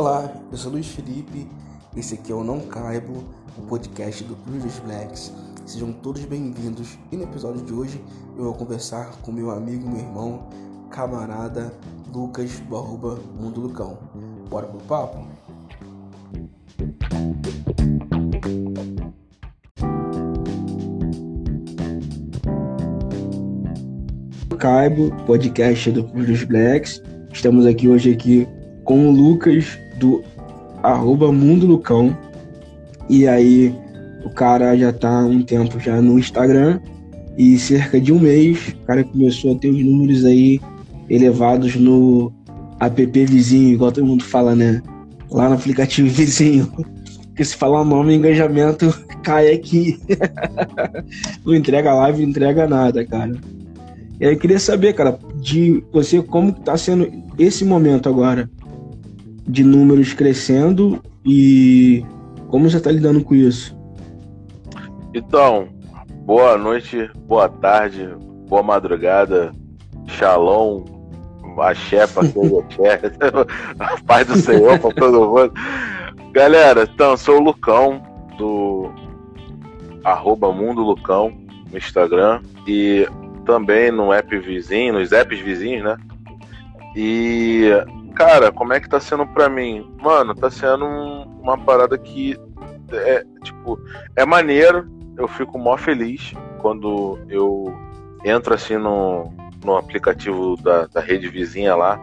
Olá, eu sou Luiz Felipe, esse aqui é o Não Caibo, o podcast do Previous Blacks. Sejam todos bem-vindos e no episódio de hoje eu vou conversar com meu amigo, meu irmão, camarada Lucas do Mundo Lucão. Bora pro papo? Caibo, podcast do Previous Blacks. Estamos aqui hoje aqui com o Lucas do arroba Mundo Lucão. E aí o cara já tá há um tempo já no Instagram e cerca de um mês o cara começou a ter os números aí elevados no app vizinho, igual todo mundo fala, né? Lá no aplicativo vizinho. Porque se falar o nome, engajamento cai aqui. não entrega live, não entrega nada, cara. E aí eu queria saber, cara, de você como tá sendo esse momento agora de números crescendo e como você está lidando com isso? Então, boa noite, boa tarde, boa madrugada, shalom, axé pra quem a paz do Senhor pra todo mundo. Galera, então, sou o Lucão, do arroba Mundo Lucão no Instagram e também no app vizinho, nos apps vizinhos, né? E cara, como é que tá sendo pra mim? Mano, tá sendo um, uma parada que é, tipo, é maneiro, eu fico mó feliz quando eu entro assim no, no aplicativo da, da rede vizinha lá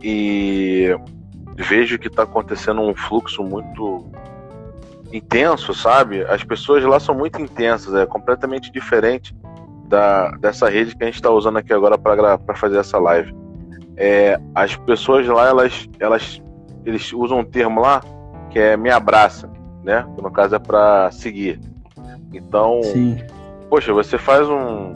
e vejo que tá acontecendo um fluxo muito intenso, sabe? As pessoas lá são muito intensas, é completamente diferente da, dessa rede que a gente está usando aqui agora para fazer essa live é, as pessoas lá, elas, elas, eles usam um termo lá que é me abraça, né? Que no caso é para seguir. Então, Sim. poxa, você faz um,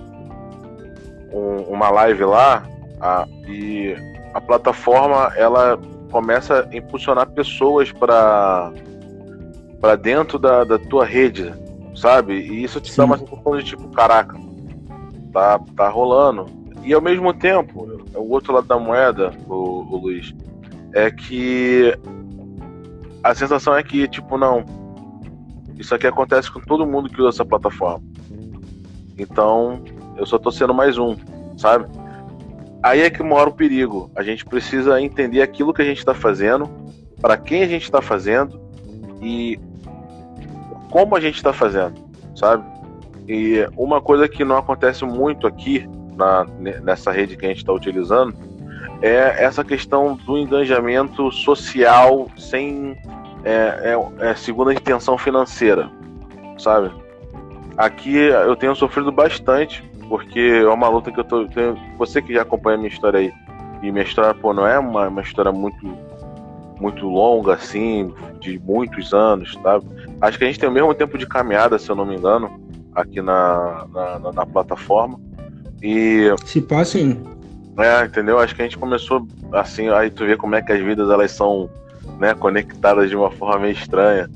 um uma live lá a, e a plataforma ela começa a impulsionar pessoas para para dentro da, da tua rede, sabe? E isso te Sim. dá uma sensação de tipo, caraca, tá, tá rolando. E ao mesmo tempo, o outro lado da moeda, o, o Luiz, é que a sensação é que, tipo, não, isso aqui acontece com todo mundo que usa essa plataforma. Então, eu só tô sendo mais um, sabe? Aí é que mora o perigo. A gente precisa entender aquilo que a gente está fazendo, para quem a gente está fazendo e como a gente está fazendo, sabe? E uma coisa que não acontece muito aqui na, nessa rede que a gente está utilizando é essa questão do engajamento social sem é, é, é, segundo a intenção financeira, sabe? Aqui eu tenho sofrido bastante porque é uma luta que eu tô tenho, você que já acompanha a minha história aí e minha história pô, não é uma, uma história muito muito longa assim de muitos anos, tá? Acho que a gente tem o mesmo tempo de caminhada, se eu não me engano, aqui na, na, na, na plataforma. E. Se passem. É, entendeu? Acho que a gente começou assim, aí tu vê como é que as vidas elas são né, conectadas de uma forma meio estranha.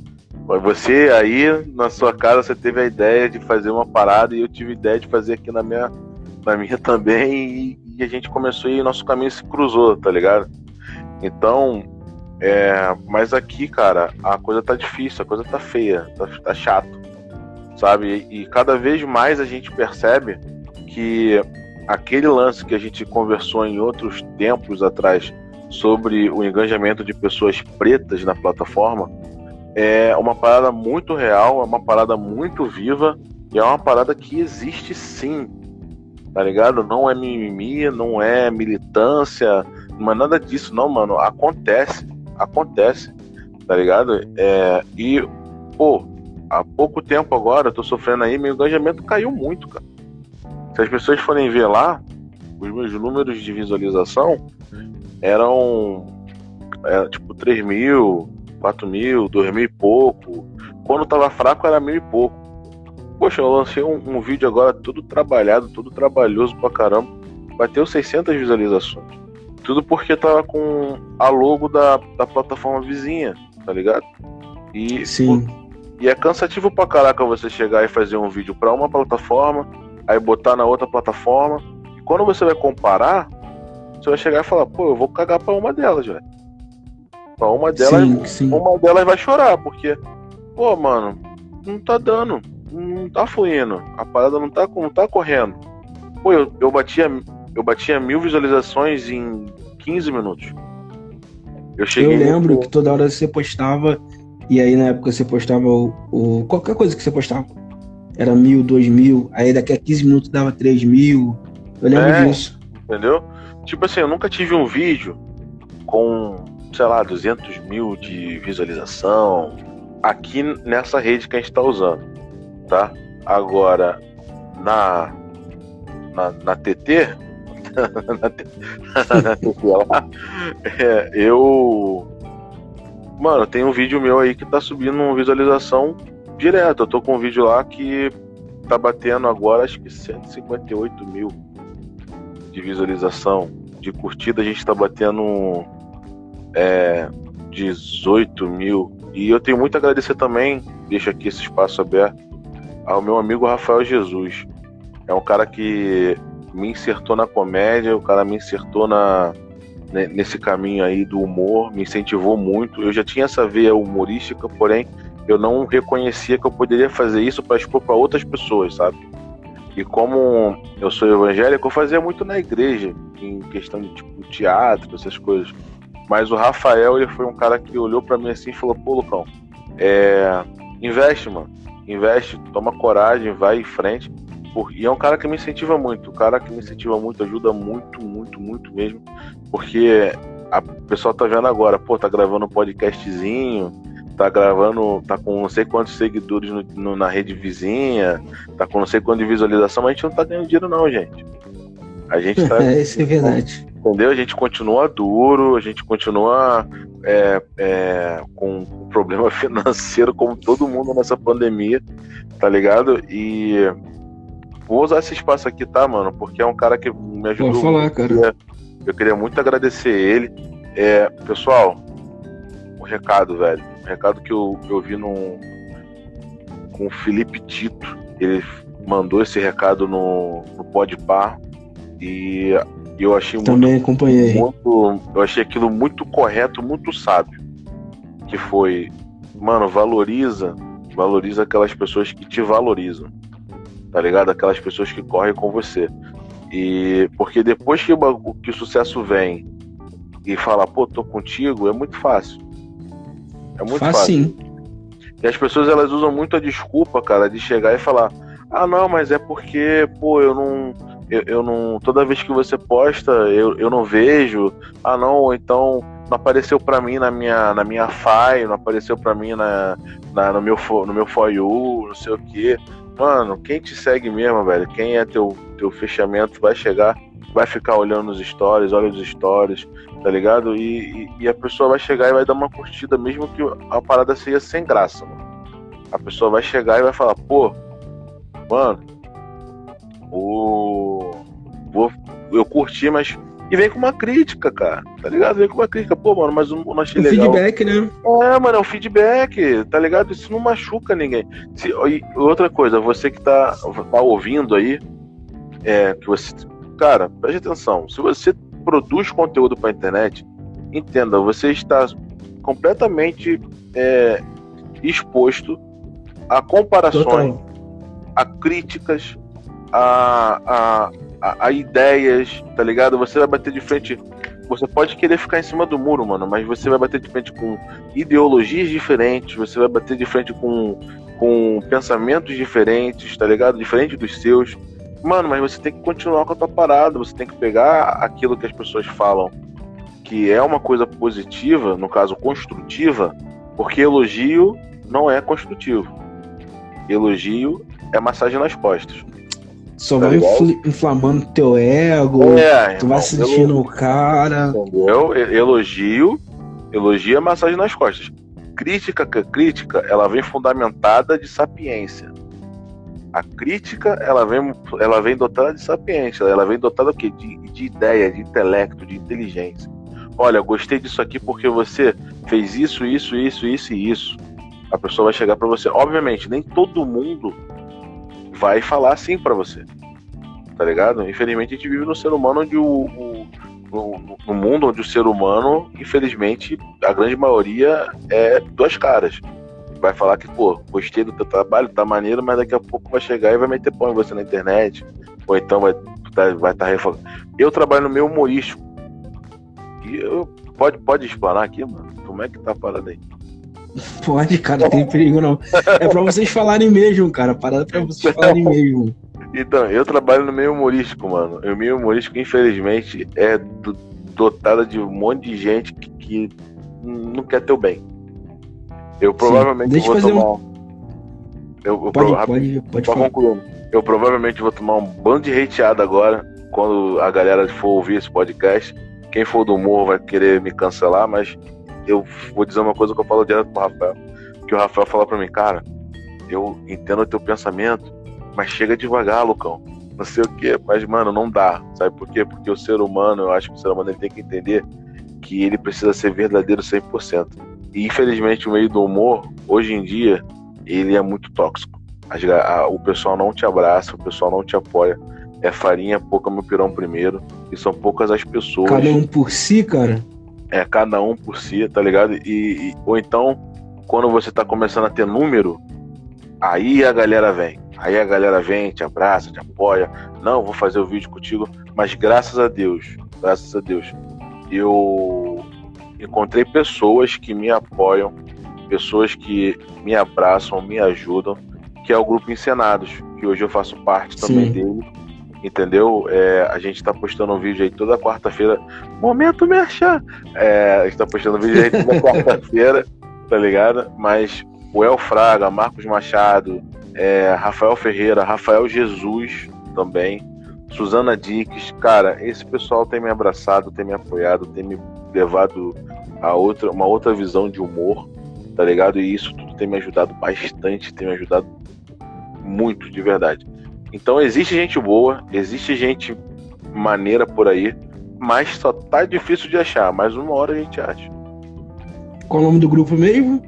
Você aí, na sua casa, você teve a ideia de fazer uma parada e eu tive a ideia de fazer aqui na minha, na minha também e, e a gente começou e nosso caminho se cruzou, tá ligado? Então, é, mas aqui, cara, a coisa tá difícil, a coisa tá feia, tá, tá chato, sabe? E, e cada vez mais a gente percebe que aquele lance que a gente conversou em outros tempos atrás sobre o engajamento de pessoas pretas na plataforma é uma parada muito real, é uma parada muito viva e é uma parada que existe sim, tá ligado? Não é mimimi, não é militância, não é nada disso, não, mano. Acontece, acontece, tá ligado? É, e, pô, há pouco tempo agora eu tô sofrendo aí, meu engajamento caiu muito, cara. Se as pessoas forem ver lá, os meus números de visualização eram é, tipo 3 mil, 4 mil, 2 mil e pouco. Quando tava fraco era mil e pouco. Poxa, eu lancei um, um vídeo agora todo trabalhado, todo trabalhoso pra caramba. Bateu 600 visualizações. Tudo porque tava com a logo da, da plataforma vizinha, tá ligado? E, Sim. E é cansativo pra caraca você chegar e fazer um vídeo para uma plataforma, aí botar na outra plataforma. E quando você vai comparar, você vai chegar e falar, pô, eu vou cagar pra uma delas, velho. Então, uma delas, Sim, sim. uma delas vai chorar, porque, pô, mano, não tá dando, não tá fluindo, a parada não tá, não tá correndo. Pô, eu, eu batia, eu batia mil visualizações em 15 minutos. Eu Eu cheguei. lembro no- que toda hora você postava, e aí na época você postava o, o- qualquer coisa que você postava. Era mil, dois mil, aí daqui a 15 minutos dava três mil. Eu lembro É. disso. Entendeu? Tipo assim, eu nunca tive um vídeo com, sei lá, 200 mil de visualização aqui nessa rede que a gente tá usando, tá? Agora, na, na, na TT, na TT lá, é, eu. Mano, tem um vídeo meu aí que tá subindo uma visualização direto. Eu tô com um vídeo lá que tá batendo agora acho que 158 mil de visualização. De curtida a gente tá batendo é, 18 mil. E eu tenho muito a agradecer também, deixo aqui esse espaço aberto, ao meu amigo Rafael Jesus. É um cara que me insertou na comédia, o cara me insertou na, ne- nesse caminho aí do humor, me incentivou muito. Eu já tinha essa veia humorística, porém eu não reconhecia que eu poderia fazer isso para expor para outras pessoas, sabe? E como eu sou evangélico, eu fazia muito na igreja, em questão de tipo teatro, essas coisas. Mas o Rafael, ele foi um cara que olhou para mim assim e falou: "Pô, Lucão, é, investe, mano. Investe, toma coragem, vai em frente". E é um cara que me incentiva muito, um cara que me incentiva muito, ajuda muito, muito, muito mesmo, porque a o pessoal tá vendo agora, pô, tá gravando um podcastzinho, tá gravando, tá com não sei quantos seguidores no- no- na rede vizinha, tá com não sei quanto de visualização, mas a gente não tá ganhando dinheiro não, gente. A gente tá, É, isso é verdade. entendeu? A gente continua duro, a gente continua é, é, com um problema financeiro como todo mundo nessa pandemia, tá ligado? E vou usar esse espaço aqui, tá, mano? Porque é um cara que me ajudou Pode falar, cara. Eu queria- Eu queria muito agradecer ele. É, pessoal, o recado, velho. Recado que eu, eu vi no, com o Felipe Tito. Ele mandou esse recado no, no Podpar. E eu achei muito Também acompanhei. muito, eu achei aquilo muito correto, muito sábio. Que foi, mano, valoriza, valoriza aquelas pessoas que te valorizam. Tá ligado? Aquelas pessoas que correm com você. E porque depois que o, que o sucesso vem e fala, pô, tô contigo, é muito fácil. É muito fácil. Facinho. E as pessoas elas usam muito a desculpa, cara, de chegar e falar: "Ah, não, mas é porque, pô, eu não eu, eu não toda vez que você posta, eu, eu não vejo. Ah, não, então não apareceu pra mim na minha na minha FI, não apareceu pra mim na, na no meu no meu for you, não sei o quê. Mano, quem te segue mesmo, velho, quem é teu teu fechamento vai chegar, vai ficar olhando nos stories, olha os stories, tá ligado? E, e, e a pessoa vai chegar e vai dar uma curtida, mesmo que a parada seja sem graça, mano. A pessoa vai chegar e vai falar, pô, mano, o. Vou, eu curti, mas. E vem com uma crítica, cara. Tá ligado? Vem com uma crítica. Pô, mano, mas eu não achei O legal. feedback, né? É, mano, é um feedback, tá ligado? Isso não machuca ninguém. Se, outra coisa, você que tá, tá ouvindo aí, é que você. Cara, preste atenção. Se você produz conteúdo pra internet, entenda, você está completamente é, exposto a comparações, Total. a críticas, a, a, a, a ideias, tá ligado? Você vai bater de frente. Você pode querer ficar em cima do muro, mano, mas você vai bater de frente com ideologias diferentes, você vai bater de frente com, com pensamentos diferentes, tá ligado? Diferente dos seus. Mano, mas você tem que continuar com a tua parada, você tem que pegar aquilo que as pessoas falam que é uma coisa positiva, no caso construtiva, porque elogio não é construtivo. Elogio é massagem nas costas. Só Tá vai infl- inflamando teu ego. É, tu vai irmão, sentindo o cara. Entendeu? E- Elogio, elogio é massagem nas costas. Crítica, que crítica, ela vem fundamentada de sapiência. A crítica, ela vem, ela vem dotada de sapiência. Ela vem dotada? De, de ideia, de intelecto, de inteligência. Olha, gostei disso aqui porque você fez isso, isso, isso, isso e isso. A pessoa vai chegar pra você. Obviamente, nem todo mundo vai falar assim pra você. Tá ligado? Infelizmente a gente vive num ser humano onde o, o, no, no, mundo onde o ser humano, infelizmente, a grande maioria é duas caras. Vai falar que, pô, gostei do teu trabalho, tá maneiro, mas daqui a pouco vai chegar e vai meter pão em você na internet. Ou então vai estar vai tá refogando. Eu trabalho no meio humorístico. E eu, pode, pode explanar aqui, mano? Como é que tá a parada aí? Pode, cara, tem perigo não. É pra vocês falarem mesmo, cara. Parada pra vocês falarem mesmo. Então, eu trabalho no meio humorístico, mano. O meio humorístico, infelizmente, é do, dotada de um monte de gente que, que não quer teu bem. Eu provavelmente Sim, vou tomar. Um... Eu, eu pode, pode, pode concluir. Eu provavelmente vou tomar um bando de hateada agora, quando a galera for ouvir esse podcast. Quem for do humor vai querer me cancelar, mas eu vou dizer uma coisa que eu falo direto pro Rafael. Que o Rafael fala pra mim, cara, eu entendo o teu pensamento, mas chega devagar, Lucão. Não sei o quê, mas, mano, não dá. Sabe por quê? Porque o ser humano, eu acho que o ser humano ele tem que entender que ele precisa ser verdadeiro 100%. E, infelizmente, o meio do humor, hoje em dia, ele é muito tóxico. A, o pessoal não te abraça, o pessoal não te apoia. É farinha, pouca meu pirão primeiro. E são poucas as pessoas. Cada um por si, cara? É, cada um por si, tá ligado? E, e ou então, quando você tá começando a ter número, aí a galera vem. Aí a galera vem, te abraça, te apoia. Não, vou fazer o vídeo contigo. Mas graças a Deus, graças a Deus, eu encontrei pessoas que me apoiam, pessoas que me abraçam, me ajudam, que é o grupo Encenados, que hoje eu faço parte também Sim. dele. Entendeu? É, a gente tá postando um vídeo aí toda quarta-feira. Momento merchan! É, a gente tá postando um vídeo aí toda quarta-feira, tá ligado? Mas o El Fraga, Marcos Machado, é, Rafael Ferreira, Rafael Jesus também, Suzana Dix, cara, esse pessoal tem me abraçado, tem me apoiado, tem me levado a outra, uma outra visão de humor, tá ligado? E isso tudo tem me ajudado bastante, tem me ajudado muito, de verdade. Então existe gente boa, existe gente maneira por aí, mas só tá difícil de achar, mas uma hora a gente acha. Qual o nome do grupo mesmo?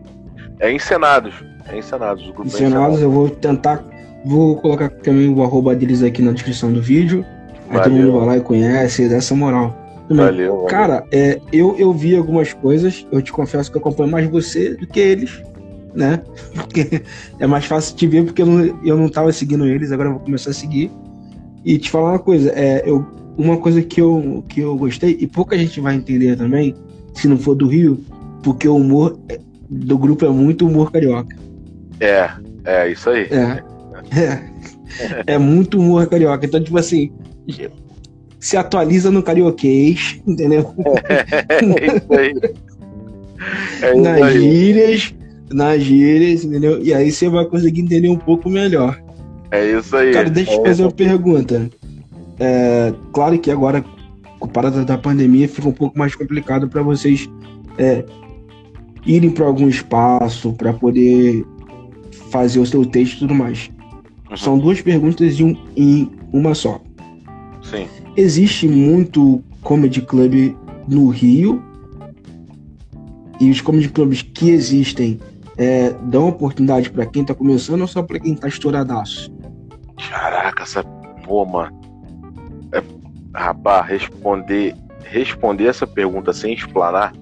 É Encenados. É Encenados. O grupo Encenados, é Encenados, eu vou tentar. Vou colocar também o arroba deles aqui na descrição do vídeo. Aí todo mundo vai lá e conhece, dessa moral. Também. Valeu, valeu. Cara, é, eu, eu vi algumas coisas, eu te confesso que eu acompanho mais você do que eles, né? Porque é mais fácil te ver porque eu não, eu não tava seguindo eles, agora eu vou começar a seguir. E te falar uma coisa, é, eu, uma coisa que eu, que eu gostei, e pouca gente vai entender também, se não for do Rio, porque o humor do grupo é muito humor carioca. É, é isso aí. É, é, é muito humor carioca. Então, tipo assim, se atualiza no carioquês, entendeu? É, isso aí. É isso nas aí. gírias, nas gírias, entendeu? E aí você vai conseguir entender um pouco melhor. É isso aí. Cara, deixa eu te fazer uma pergunta. É, claro que agora, com a parada da pandemia, fica um pouco mais complicado para vocês é, irem para algum espaço para poder fazer o seu texto e tudo mais. Uhum. São duas perguntas em, em uma só. Sim. Existe muito comedy club no Rio e os comedy clubs que existem é, dão oportunidade para quem tá começando ou só para quem tá estouradaço? Caraca, essa pô, mano. É, rapaz, responder responder essa pergunta sem explanar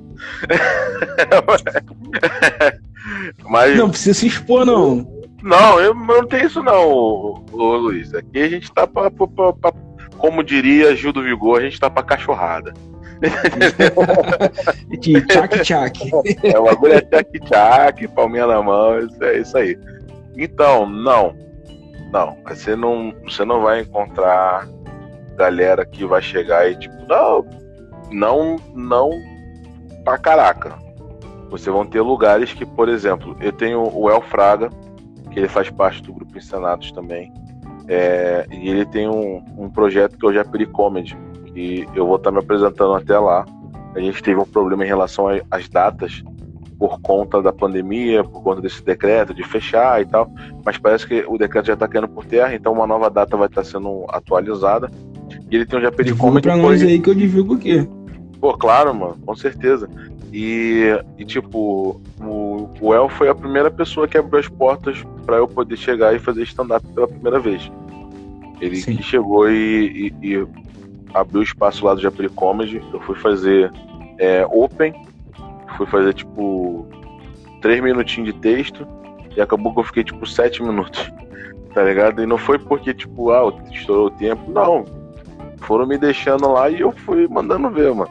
Mas... Não precisa se expor, não. Não, eu não tenho isso não, ô, ô, Luiz. Aqui a gente tá pra, pra, pra, como diria Gil do Vigor, a gente tá pra cachorrada. De tchac-tchac. É, o bagulho é tchac-tchac, palminha na mão, isso é isso aí. Então, não. Não, você não, você não vai encontrar galera que vai chegar e tipo, não, não, não pra caraca. Você vão ter lugares que, por exemplo, eu tenho o El Fraga, que ele faz parte do grupo Encenados também. É, e ele tem um, um, projeto que é o Japiri Comedy, que eu vou estar me apresentando até lá. A gente teve um problema em relação às datas por conta da pandemia, por conta desse decreto de fechar e tal, mas parece que o decreto já está caindo por terra, então uma nova data vai estar sendo atualizada. E ele tem um Japiri Comedy. Pra nós aí que eu divulgo o quê? Pô, claro, mano, com certeza. E, e tipo, o, o El foi a primeira pessoa que abriu as portas para eu poder chegar e fazer stand-up pela primeira vez. Ele chegou e, e, e, abriu espaço lá do Japri Comedy, eu fui fazer é, open, fui fazer tipo três minutinhos de texto e acabou que eu fiquei tipo sete minutos, tá ligado? E não foi porque tipo, ah, estourou o tempo, não. Foram me deixando lá e eu fui mandando ver, mano.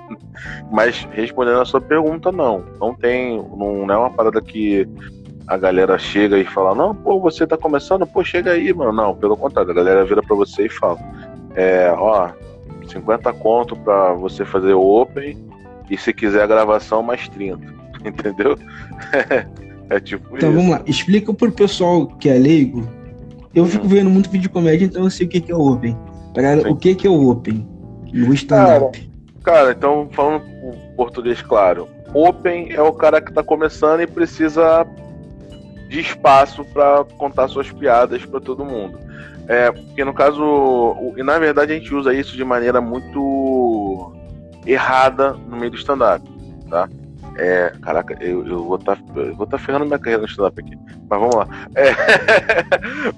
Mas respondendo a sua pergunta, não. Não tem. Não é uma parada que a galera chega e fala, não, pô, você tá começando, pô, chega aí, mano. Não, pelo contrário, a galera vira pra você e fala, é, ó, 50 conto pra você fazer o Open e se quiser a gravação, mais 30. Entendeu? é tipo Então isso. vamos lá, explica pro pessoal que é leigo. Eu fico Uhum. vendo muito vídeo de comédia, então eu sei o que que é o Open. Pra Sim. o que que é o Open? No stand-up. Cara, então falando o português claro, Open é o cara que tá começando e precisa de espaço pra contar suas piadas pra todo mundo. É, porque no caso, o- e na verdade a gente usa isso de maneira muito errada no meio do stand-up, tá? É, caraca, eu, eu vou estar vou tá ferrando minha carreira no stand-up aqui. Mas vamos lá. É,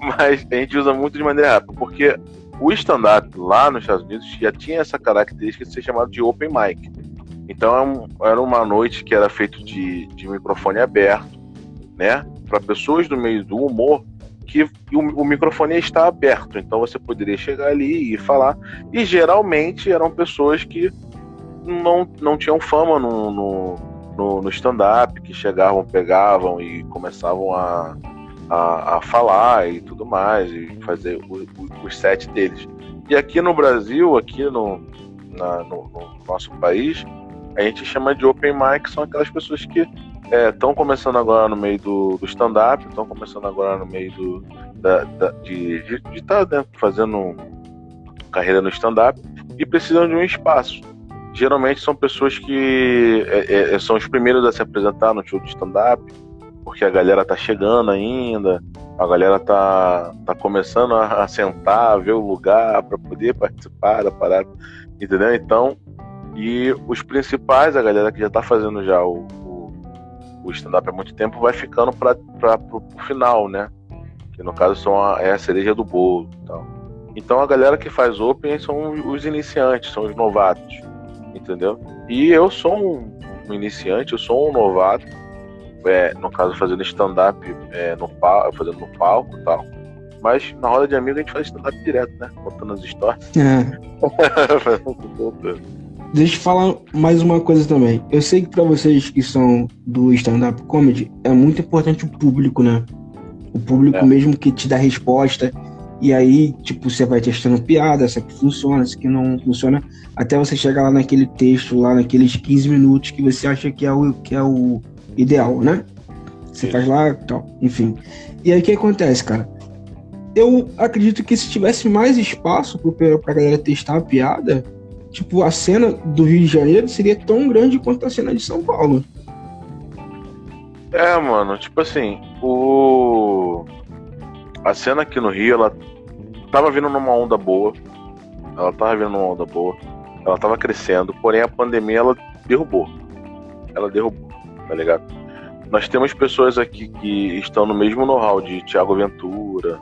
mas a gente usa muito de maneira errada, porque o stand-up lá nos Estados Unidos já tinha essa característica de ser chamado de open mic. Então é era uma noite que era feito de, de microfone aberto, né? Para pessoas do meio do humor que o, o microfone está aberto. Então você poderia chegar ali e falar. E geralmente eram pessoas que não, não tinham fama no, no, no, no stand-up, que chegavam, pegavam e começavam a, a, a falar e tudo mais, e fazer os sets deles. E aqui no Brasil, aqui no, na- no, no nosso país, a gente chama de open mic, são aquelas pessoas que estão começando agora no meio do, do stand-up, estão começando agora no meio do, da, da- de estar fazendo carreira no stand-up e precisam de um espaço. Geralmente são pessoas que é, é, são os primeiros a se apresentar no show de stand-up, porque a galera tá chegando ainda, a galera tá, tá começando a, sentar, a ver o lugar para poder participar da parada, entendeu? Então, e os principais, a galera que já tá fazendo já o, o, o stand-up há muito tempo, vai ficando para pro, pro final, né? Que no caso são a, é a cereja do bolo tal. Então a galera que faz open são os iniciantes, são os novatos, entendeu? E eu sou um, um iniciante, eu sou um novato, é, no caso fazendo stand-up é, no palco, fazendo no palco e tal. Mas na roda de amigo a gente faz stand-up direto, né? Contando as histórias. É. Deixa eu falar mais uma coisa também. Eu sei que pra vocês que são do stand-up comedy, é muito importante o público, né? O público É. mesmo que te dá resposta. E aí, tipo, você vai testando piada, essa que funciona, essa que não funciona, até você chegar lá naquele texto, lá naqueles 15 minutos que você acha que é o, que é o ideal, né? Você Sim. faz lá tal, enfim. E aí o que acontece, cara? Eu acredito que se tivesse mais espaço pro- pra galera testar a piada, tipo, a cena do Rio de Janeiro seria tão grande quanto a cena de São Paulo. É, mano, tipo assim, o. A cena aqui no Rio, ela tava vindo numa onda boa. Ela tava vindo numa onda boa. Ela tava crescendo, porém a pandemia ela derrubou. Ela derrubou, tá ligado? Nós temos pessoas aqui que estão no mesmo know-how de Thiago Ventura.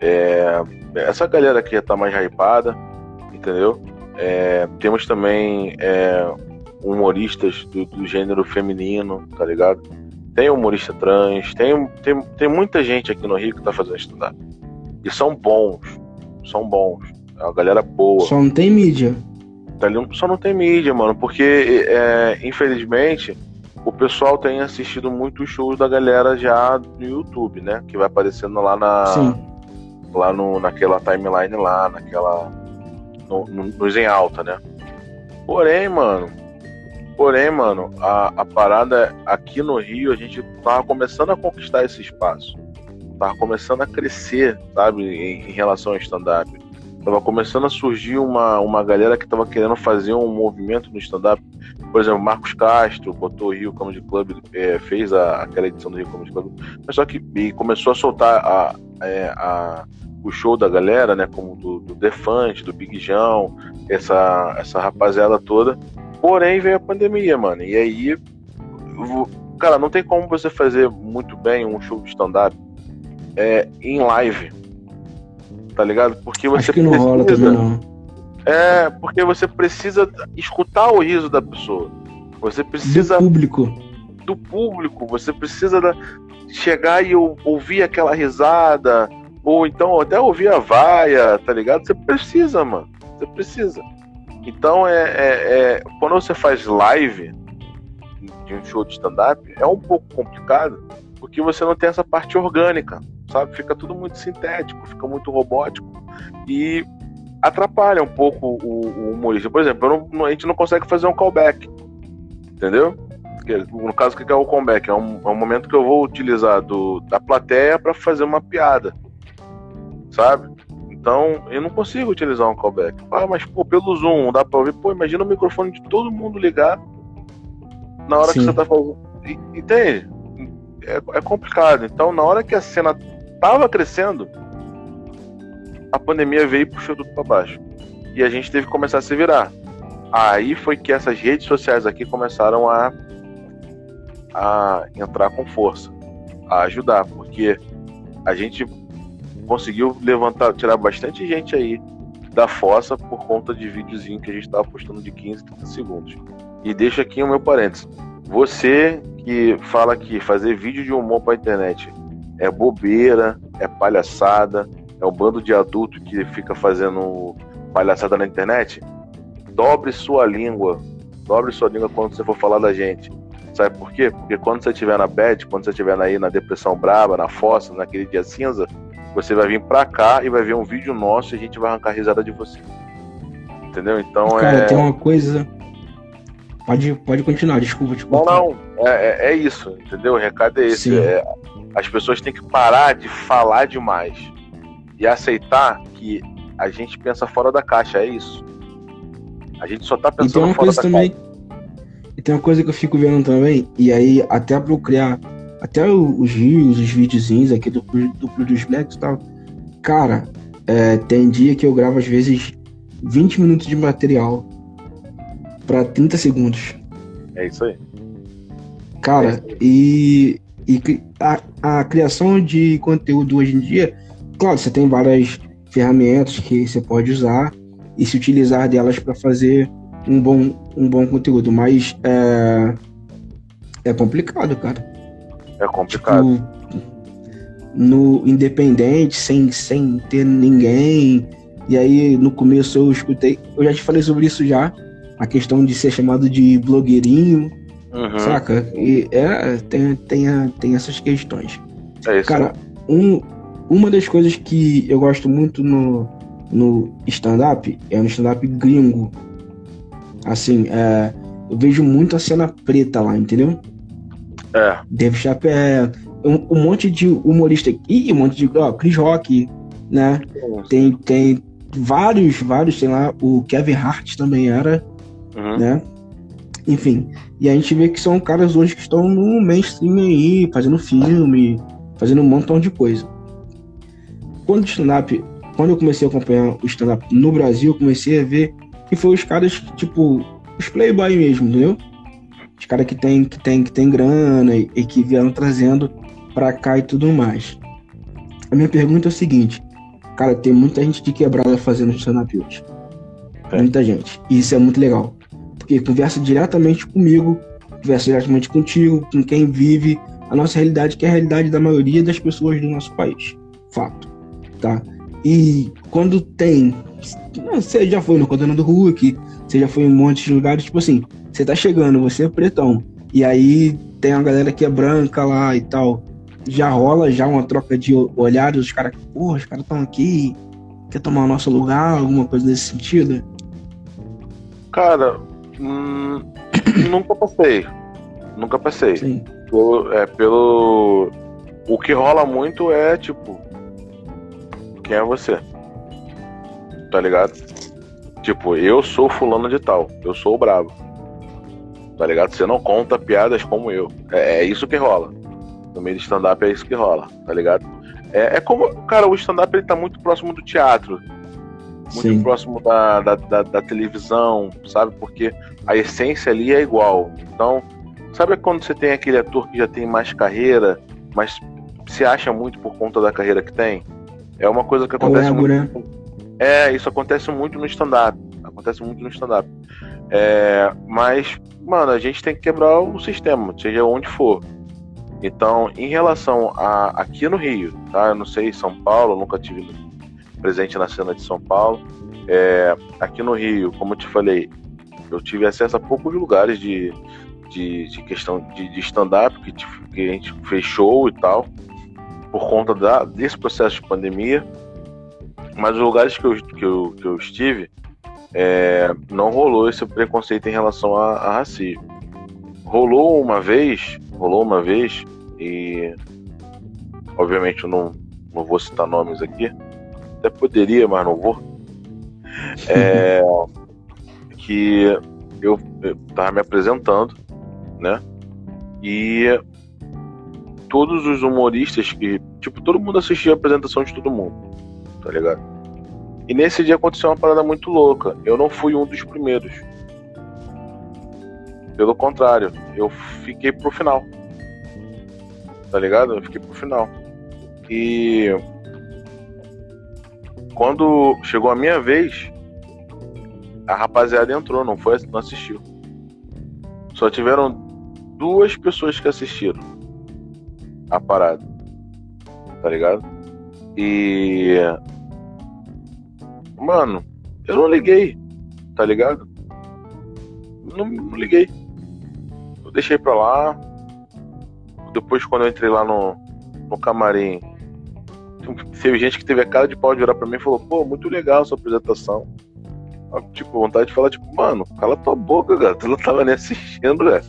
é, essa galera aqui já tá mais hypada, entendeu? É, temos também é, humoristas do, do gênero feminino, tá ligado? Tem humorista trans, tem, tem, tem muita gente aqui no Rio que tá fazendo stand-up. E são bons, são bons. É uma galera boa. Só não tem mídia. Tá ali, só não tem mídia, mano, porque é, infelizmente o pessoal tem assistido muitos shows da galera já no YouTube, né? Que vai aparecendo lá na Sim. lá no, naquela timeline lá, naquela no, no, nos em alta, né? Porém, mano, porém, mano, a, a parada aqui no Rio, a gente tava começando a conquistar esse espaço. Tava começando a crescer, sabe, em, em relação ao stand-up. Tava começando a surgir uma, uma galera que tava querendo fazer um movimento no stand-up. Por exemplo, Marcos Castro botou o Rio Comedy Club, é, fez a, aquela edição do Rio Comedy Club, mas só que e começou a soltar a, é, a, o show da galera, né? Como do, do Defante, do Big João, essa, essa rapaziada toda. Porém, veio a pandemia, mano. E aí, cara, não tem como você fazer muito bem um show de stand-up é, em live. Tá ligado? Porque você Acho que não rola precisa- também não. É, porque você precisa escutar o riso da pessoa. Você precisa. Do público. Do público. Você precisa da, chegar e ouvir aquela risada. Ou então até ouvir a vaia, tá ligado? Você precisa, mano. Você precisa. Então é, é, é quando você faz live de um show de stand-up, é um pouco complicado, porque você não tem essa parte orgânica, sabe? Fica tudo muito sintético, fica muito robótico. E atrapalha um pouco o, o humorista. Por exemplo, não, a gente não consegue fazer um callback. Entendeu? Porque, no caso, o que é o callback? É um, é um momento que eu vou utilizar do, da plateia para fazer uma piada. Sabe? Então, eu não consigo utilizar um callback. Ah, mas pô, pelo Zoom, dá pra ouvir. Pô, imagina o microfone de todo mundo ligar na hora Sim. que você tá fazendo. Entende? É, é complicado. Então, na hora que a cena tava crescendo, a pandemia veio e puxou tudo para baixo. E a gente teve que começar a se virar. Aí foi que essas redes sociais aqui começaram a, a entrar com força, a ajudar, porque a gente conseguiu levantar, tirar bastante gente aí da fossa por conta de videozinho que a gente estava postando de 15, 30 segundos. E deixa aqui o meu parênteses. Você que fala que fazer vídeo de humor para internet é bobeira, é palhaçada, é um bando de adulto que fica fazendo palhaçada na internet, dobre sua língua. Dobre sua língua quando você for falar da gente. Sabe por quê? Porque quando você estiver na bad, quando você estiver aí na depressão braba, na fossa, naquele dia cinza, você vai vir pra cá e vai ver um vídeo nosso e a gente vai arrancar risada de você. Entendeu? Então Cara, é. tem uma coisa. Pode, pode continuar, desculpa, desculpa. Não, não, é, é, é isso, entendeu? O recado é esse. É, as pessoas têm que parar de falar demais e aceitar que a gente pensa fora da caixa, é isso. A gente só tá pensando fora da também, caixa. E tem uma coisa que eu fico vendo também, e aí até pra eu criar até os rios, os videozinhos aqui do, do Produce Black e tal, cara, é, tem dia que eu gravo às vezes 20 minutos de material para 30 segundos. É isso aí. Cara, é isso aí. e, e a, a criação de conteúdo hoje em dia Claro, você tem várias ferramentas que você pode usar e se utilizar delas para fazer um bom, um bom conteúdo, mas é, é complicado, cara. É complicado. Tipo, no independente, sem, sem ter ninguém. E aí, no começo eu escutei, eu já te falei sobre isso já, a questão de ser chamado de blogueirinho, uhum. saca? E é, tem, tem, tem essas questões. É isso. Cara, um, uma das coisas que eu gosto muito no, no stand-up é no stand-up gringo. Assim, é, eu vejo muito a cena preta lá, entendeu? É. Dave Chappelle, um, um monte de humorista aqui, um monte de. Ó, Chris Rock, né? Tem, tem vários, vários, sei lá, o Kevin Hart também era, uhum. né? Enfim, e a gente vê que são caras hoje que estão no mainstream aí, fazendo filme, fazendo um montão de coisa quando stand-up, quando eu comecei a acompanhar o stand-up no Brasil, eu comecei a ver que foi os caras, tipo, os playboy mesmo, entendeu? Os caras que tem, que tem, que tem grana e, e que vieram trazendo pra cá e tudo mais. A minha pergunta é o seguinte, cara, tem muita gente de quebrada fazendo stand-up hoje. É. Muita gente. E isso é muito legal. Porque conversa diretamente comigo, conversa diretamente contigo, com quem vive a nossa realidade, que é a realidade da maioria das pessoas do nosso país. Fato tá? E quando tem. Você já foi no Contando do Hulk, você já foi em um monte de lugares, tipo assim, você tá chegando, você é pretão. E aí tem a galera que é branca lá e tal. Já rola já uma troca de olhares, os caras, porra, os caras estão aqui, quer tomar o nosso lugar, alguma coisa nesse sentido? Cara, hum, nunca passei. Nunca passei. Sim. Pelo, é, pelo. O que rola muito é, tipo, quem é você? Tá ligado? Tipo, eu sou fulano de tal, eu sou o brabo. Tá ligado? Você não conta piadas como eu. É, é isso que rola. No meio de stand-up é isso que rola, tá ligado? É, é como. Cara, o stand-up ele tá muito próximo do teatro. Muito Sim. próximo da, da, da, da televisão, sabe? Porque a essência ali é igual. Então, sabe quando você tem aquele ator que já tem mais carreira, mas se acha muito por conta da carreira que tem? É uma coisa que acontece ego, muito. Né? É, isso acontece muito no stand-up. Acontece muito no stand-up. É, mas, mano, a gente tem que quebrar o sistema, seja onde for. Então, em relação a aqui no Rio, tá? Eu não sei, São Paulo, nunca tive presente na cena de São Paulo. É, aqui no Rio, como eu te falei, eu tive acesso a poucos lugares de, de, de questão de, de stand-up, que, que, a gente fechou e tal, por conta da, desse processo de pandemia. Mas os lugares que eu, que eu, que eu estive, é, não rolou esse preconceito em relação a, a racismo. Rolou uma vez, rolou uma vez, e obviamente eu não, não vou citar nomes aqui, até poderia, mas não vou. É, que eu, eu tava me apresentando, né? E todos os humoristas que. Tipo, todo mundo assistia a apresentação de todo mundo, tá ligado? E nesse dia aconteceu uma parada muito louca. Eu não fui um dos primeiros. Pelo contrário, eu fiquei pro final. Tá ligado? Eu fiquei pro final. E quando chegou a minha vez, a rapaziada entrou, não foi, não assistiu. Só tiveram duas pessoas que assistiram a parada. Tá ligado? E mano, eu não liguei, tá ligado? Não, não liguei. Eu deixei pra lá. Depois quando eu entrei lá no, no camarim, teve gente que teve a cara de pau de virar pra mim e falou, pô, muito legal a sua apresentação. Tipo, vontade de falar, tipo, mano, cala tua boca, cara. Tu não tava nem assistindo, velho.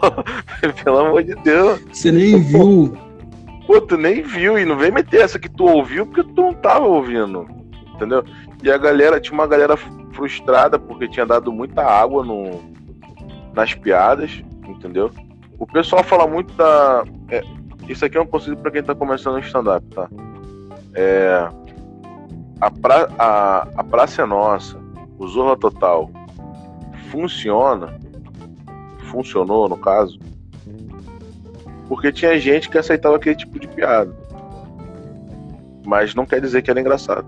Pelo amor de Deus. Você nem viu. Pô, tu nem viu e não vem meter essa que tu ouviu porque tu não tava ouvindo. Entendeu? E a galera, tinha uma galera frustrada porque tinha dado muita água no, nas piadas, entendeu? O pessoal fala muito da. É, isso aqui é um conselho para quem tá começando no stand-up, tá? É, a, pra, a, a Praça é Nossa, o Zorra Total, funciona, funcionou no caso, porque tinha gente que aceitava aquele tipo de piada. Mas não quer dizer que era engraçado.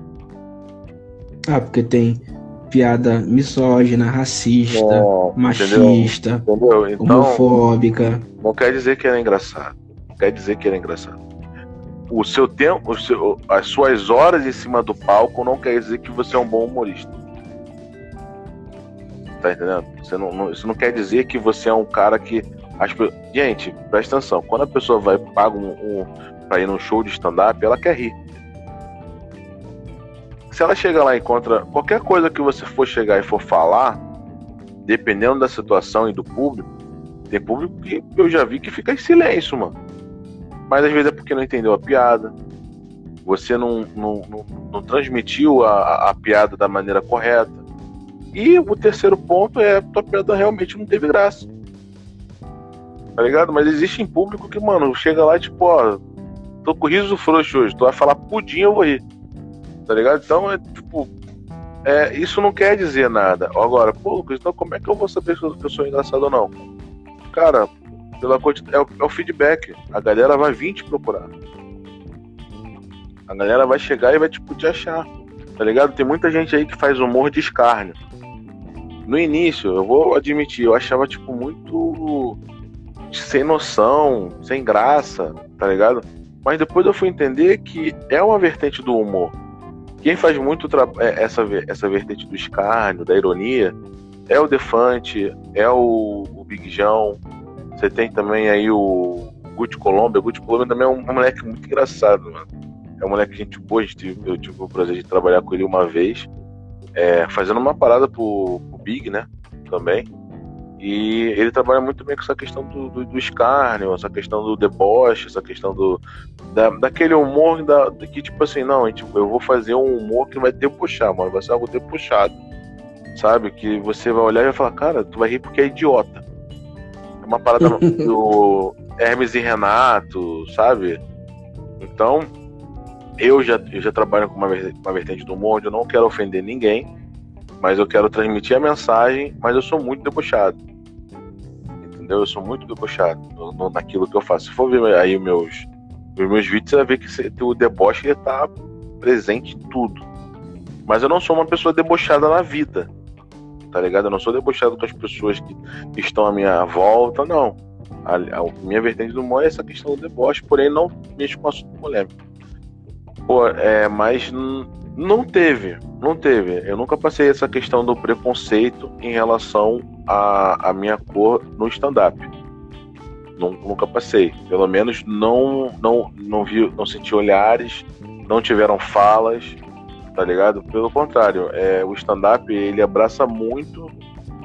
Ah, porque tem piada misógina, racista, machista, entendeu? Então, homofóbica. Não quer dizer que era engraçado. Não quer dizer que era engraçado o seu tempo, o seu, as suas horas em cima do palco não quer dizer que você é um bom humorista. Tá entendendo? Você não, não, isso não quer dizer que você é um cara que. As, gente, presta atenção. Quando a pessoa vai paga um, um pra ir num show de stand-up, ela quer rir. Se ela chega lá e encontra qualquer coisa que você for chegar e for falar, dependendo da situação e do público, tem público que eu já vi que fica em silêncio, mano mas às vezes é porque não entendeu a piada, você não, não, não, não transmitiu a, a, piada da maneira correta. E o terceiro ponto é a tua piada realmente não teve graça. Tá ligado? Mas existe em público que, mano, chega lá e tipo, ó, tô com riso frouxo hoje, tu vai falar pudim, eu vou rir. Tá ligado? Então é tipo. É, isso não quer dizer nada. Agora, pô, Lucas, então como é que eu vou saber se eu sou engraçado ou não? Cara, pela é o, é o feedback. A galera vai vir te procurar. A galera vai chegar e vai tipo, te achar. Tá ligado? Tem muita gente aí que faz humor de escárnio. No início, eu vou admitir, eu achava tipo muito sem noção, sem graça, tá ligado? Mas depois eu fui entender que é uma vertente do humor. Quem faz muito é, essa, essa vertente do escárnio, da ironia, é o Defante, é o, o Big João, você tem também aí o Guti Colombo. O Guti Colombo também é um moleque muito engraçado, mano. É um moleque gente boa, eu tive o prazer de trabalhar com ele uma vez, é, fazendo uma parada pro, pro, Big, né? Também. E ele trabalha muito bem com essa questão do, do, do escárnio, essa questão do deboche, essa questão do. Da, daquele humor da, que, tipo assim, não, gente, eu vou fazer um humor que vai debochar, mano. Vai ser algo debochado. Sabe? Que você vai olhar e vai falar, cara, tu vai rir porque é idiota uma parada do Hermes e Renato, sabe? Então, eu já, eu já trabalho com uma, uma vertente do humor eu não quero ofender ninguém, mas eu quero transmitir a mensagem, mas eu sou muito debochado. Entendeu? Eu sou muito debochado no, no, naquilo que eu faço. Se for ver aí meus, os meus vídeos, você vai ver que o deboche está presente em tudo. Mas eu não sou uma pessoa debochada na vida. Tá ligado? Eu não sou debochado com as pessoas que, estão à minha volta, não. A, a, minha vertente do humor é essa questão do deboche, porém não mexo com assunto polêmico. Pô, é, mas não teve, não teve. Eu nunca passei essa questão do preconceito em relação à, à minha cor no stand-up. Nunca passei. Pelo menos não, não, não vi, não senti olhares, não tiveram falas, tá ligado? Pelo contrário, é, o stand-up ele abraça muito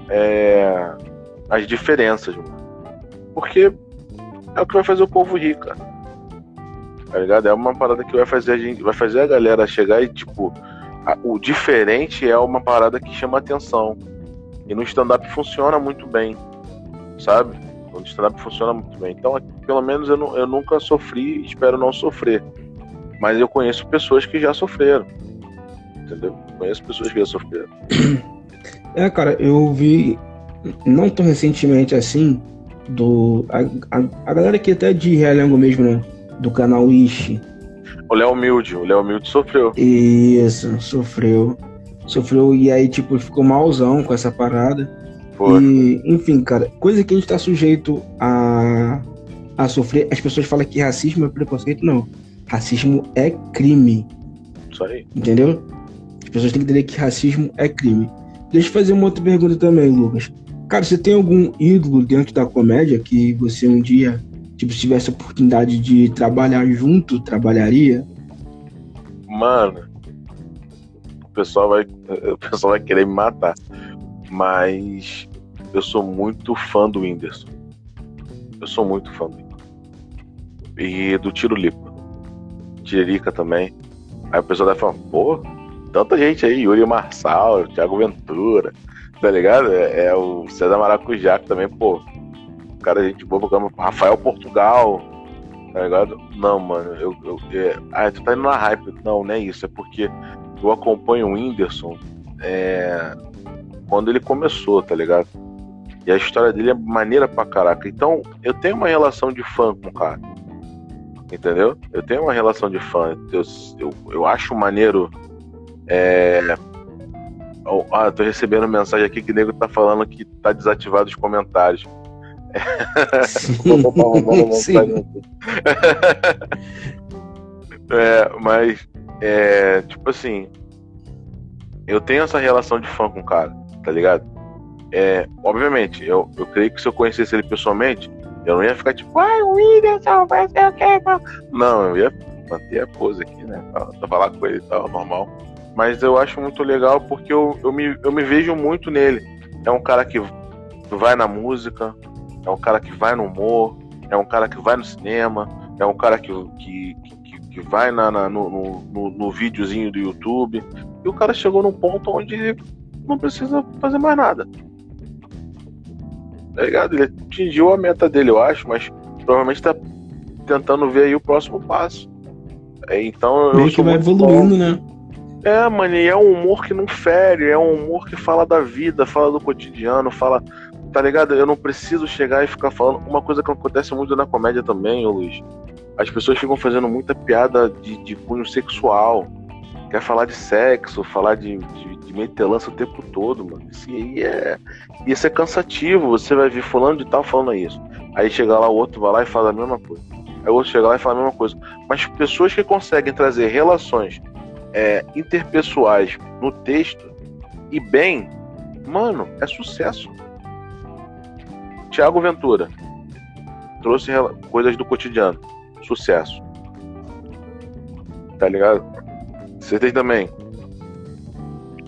é, as diferenças, mano. porque é o que vai fazer o povo cara. Tá ligado? É uma parada que vai fazer a gente, vai fazer a galera chegar e tipo, a, o diferente é uma parada que chama atenção. E no stand-up funciona muito bem, sabe? No stand-up funciona muito bem. Então, pelo menos eu, eu nunca sofri, espero não sofrer. Mas eu conheço pessoas que já sofreram entendeu? Conheço pessoas que já sofreram. É, cara, eu vi, não tão recentemente assim, do. A, a, a galera que até de Realengo mesmo, né? Do canal Ishi. O Léo Humilde, o Léo Humilde sofreu. Isso, sofreu. Sofreu e aí, tipo, ficou malzão com essa parada. Foi. E, enfim, cara, coisa que a gente tá sujeito a, a sofrer. As pessoas falam que racismo é preconceito, não. Racismo é crime. Isso aí. Entendeu? As pessoas têm que entender que racismo é crime. Deixa eu fazer uma outra pergunta também, Lucas. Cara, você tem algum ídolo dentro da comédia que você um dia, tipo, se tivesse a oportunidade de trabalhar junto, trabalharia? Mano, o pessoal vai, o pessoal vai querer me matar. Mas eu sou muito fã do Whindersson. Eu sou muito fã dele. E do Tiro Lipa. Tiririca também. Aí o pessoal vai falar, pô, tanta gente aí, Yuri Marçal, Thiago Ventura, tá ligado? É, é o César Maracujá, que também, pô, cara, gente boa Rafael Portugal, tá ligado? Não, mano, eu. eu é... Ah, tu tá indo na hype. Não, não é isso, é porque eu acompanho o Whindersson é... quando ele começou, tá ligado? E a história dele é maneira pra caraca. Então, eu tenho uma relação de fã com o cara. Entendeu? Eu tenho uma relação de fã. Eu, eu, eu acho maneiro é... Ah, tô recebendo mensagem aqui que o nego tá falando que tá desativado os comentários. Sim. é, mas, é, tipo assim, eu tenho essa relação de fã com o cara, tá ligado? É, obviamente, eu, eu creio que se eu conhecesse ele pessoalmente, eu não ia ficar tipo, ai, o Whindersson, vai ser o quê? Não, eu ia manter a pose aqui, né? Pra falar com ele e tal, normal mas eu acho muito legal porque eu, eu, me, eu me vejo muito nele. É um cara que vai na música, é um cara que vai no humor, é um cara que vai no cinema, é um cara que, que, que, que vai na, na no, no, no, videozinho do YouTube. E o cara chegou num ponto onde não precisa fazer mais nada. Tá ligado? Ele atingiu a meta dele, eu acho, mas provavelmente tá tentando ver aí o próximo passo. É, então Meio que vai evoluindo, bom. né? É, mano, e é um humor que não fere, é um humor que fala da vida, fala do cotidiano, fala. Tá ligado? Eu não preciso chegar e ficar falando. Uma coisa que acontece muito na comédia também, ô Luiz. As pessoas ficam fazendo muita piada de, de cunho sexual. Quer falar de sexo, falar de, de, de metelança o tempo todo, mano. Isso aí é. Isso é cansativo. Você vai ver fulano de tal falando isso. Aí chega lá o outro, vai lá e fala a mesma coisa. Aí o outro chega lá e fala a mesma coisa. Mas pessoas que conseguem trazer relações é, interpessoais no texto e bem, mano, é sucesso. Tiago Ventura trouxe coisas do cotidiano, sucesso. Tá ligado? Você tem também.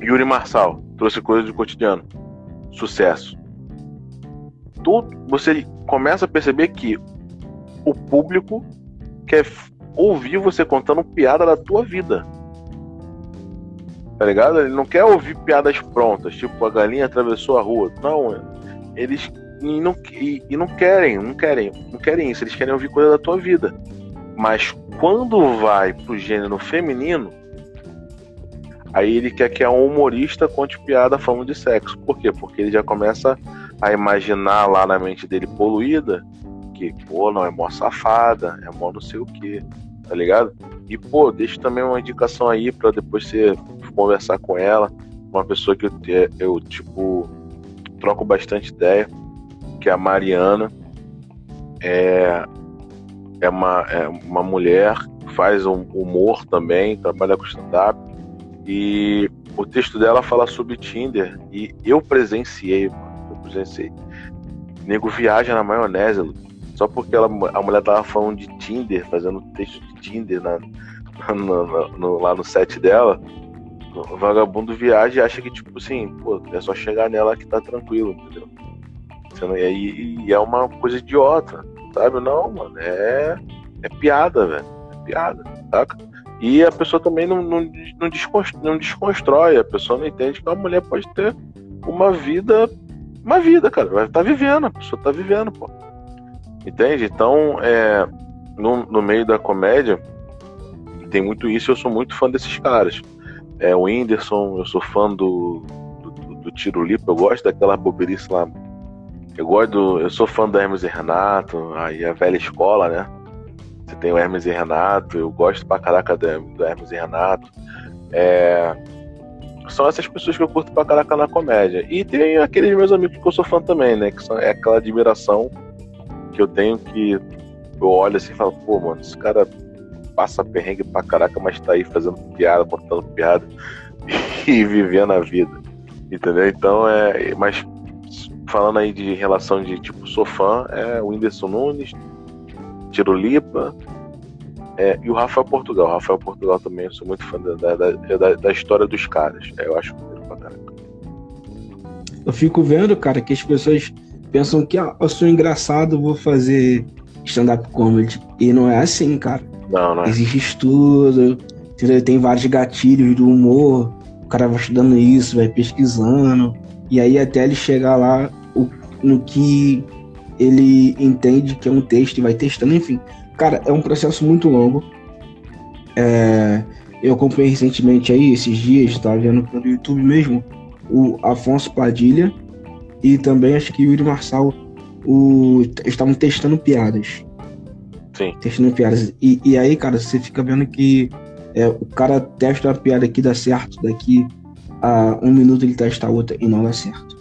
Yuri Marçal trouxe coisas do cotidiano, sucesso. Tudo, você começa a perceber que o público quer ouvir você contando piada da tua vida tá ligado? Ele não quer ouvir piadas prontas, tipo a galinha atravessou a rua. Não, eles e não, e, e não querem, não querem, não querem isso, eles querem ouvir coisa da tua vida. Mas quando vai pro gênero feminino, aí ele quer que a humorista conte piada falando de sexo. Por quê? Porque ele já começa a imaginar lá na mente dele poluída que, pô, não, é mó safada, é mó não sei o que, tá ligado? E, pô, deixa também uma indicação aí para depois você conversar com ela. Uma pessoa que eu, eu tipo, troco bastante ideia, que é a Mariana. É, é, uma, é uma mulher faz um humor também, trabalha com stand-up. E o texto dela fala sobre Tinder. E eu presenciei, mano, eu presenciei. O nego viaja na maionese, só porque ela, a mulher tava falando de Tinder, fazendo texto de Tinder na, no, no, no, lá no set dela. O vagabundo viaja e acha que, tipo assim, pô, é só chegar nela que tá tranquilo, entendeu? E, e é uma coisa idiota, sabe? Não, mano, é, é piada, velho. É piada, saca? E a pessoa também não, não, não, desconstrói, não desconstrói, a pessoa não entende que uma mulher pode ter uma vida, uma vida, cara, vai tá vivendo, a pessoa tá vivendo, pô. Entende? Então, é, no, no meio da comédia, tem muito isso, eu sou muito fã desses caras. É, o Whindersson, eu sou fã do, do, do, Tiro Lipo, eu gosto daquela boberice lá. Eu gosto Eu sou fã do Hermes e Renato, aí a velha escola, né? Você tem o Hermes e Renato, eu gosto pra caraca do, do Hermes e Renato. É, são essas pessoas que eu curto pra caraca na comédia. E tem aqueles meus amigos que eu sou fã também, né? Que são, é aquela admiração que eu tenho que eu olho assim e falo, pô, mano, esse cara passa perrengue pra caraca, mas tá aí fazendo piada, contando piada e vivendo a vida. Entendeu? Então é. Mas falando aí de relação de tipo, sou fã, é o Whindersson Nunes, Tirolipa é, e o Rafael Portugal. O Rafael Portugal também, eu sou muito fã da, da, da, da história dos caras. É, eu acho que pra caraca. Eu fico vendo, cara, que as pessoas pensam que ah, eu sou engraçado, vou fazer stand-up comedy. E não é assim, cara. Não, não. Existe estudo, entendeu? tem vários gatilhos do humor. O cara vai estudando isso, vai pesquisando. E aí até ele chegar lá no que ele entende que é um texto e vai testando, enfim. Cara, é um processo muito longo. É, eu acompanhei recentemente aí, esses dias, estava vendo pelo YouTube mesmo, o Afonso Padilha e também acho que o Yuri Marçal o, estavam testando piadas. Sim. Testando piadas. E, e aí, cara, você fica vendo que é, o cara testa uma piada aqui, dá certo, daqui a um minuto ele testa a outra e não dá certo.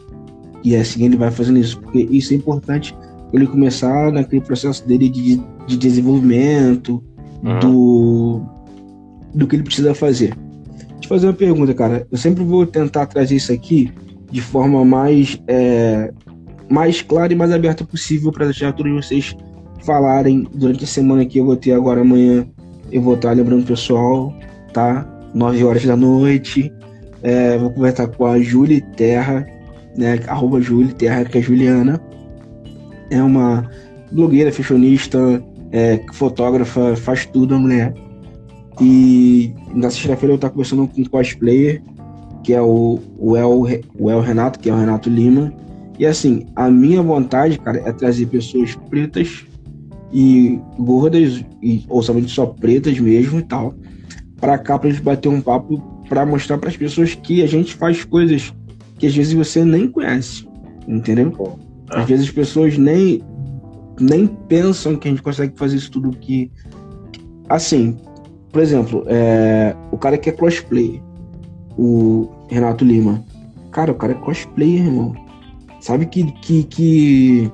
E é assim ele vai fazendo isso, porque isso é importante ele começar naquele processo dele de, de desenvolvimento, uhum. do, do que ele precisa fazer. Deixa eu fazer uma pergunta, cara. Eu sempre vou tentar trazer isso aqui de forma mais, é, mais clara e mais aberta possível para deixar todos vocês falarem durante a semana que eu vou ter agora amanhã. Eu vou estar lembrando o pessoal, tá? 9 horas da noite. É, vou conversar com a Julie Terra, né? Arroba Julie Terra, que é Juliana. É uma blogueira, fashionista, é, fotógrafa, faz tudo a mulher. E na sexta-feira eu estar conversando com um cosplayer, que é o, o, El, o El Renato, que é o Renato Lima. E assim, a minha vontade, cara, é trazer pessoas pretas e gordas, e, ou somente só pretas mesmo e tal, para cá pra gente bater um papo para mostrar para as pessoas que a gente faz coisas que às vezes você nem conhece, entendeu? Às vezes as pessoas nem nem pensam que a gente consegue fazer isso tudo que assim, por exemplo, é, o cara que é cosplay, o Renato Lima, cara, o cara é cosplayer, irmão. Sabe que, que, que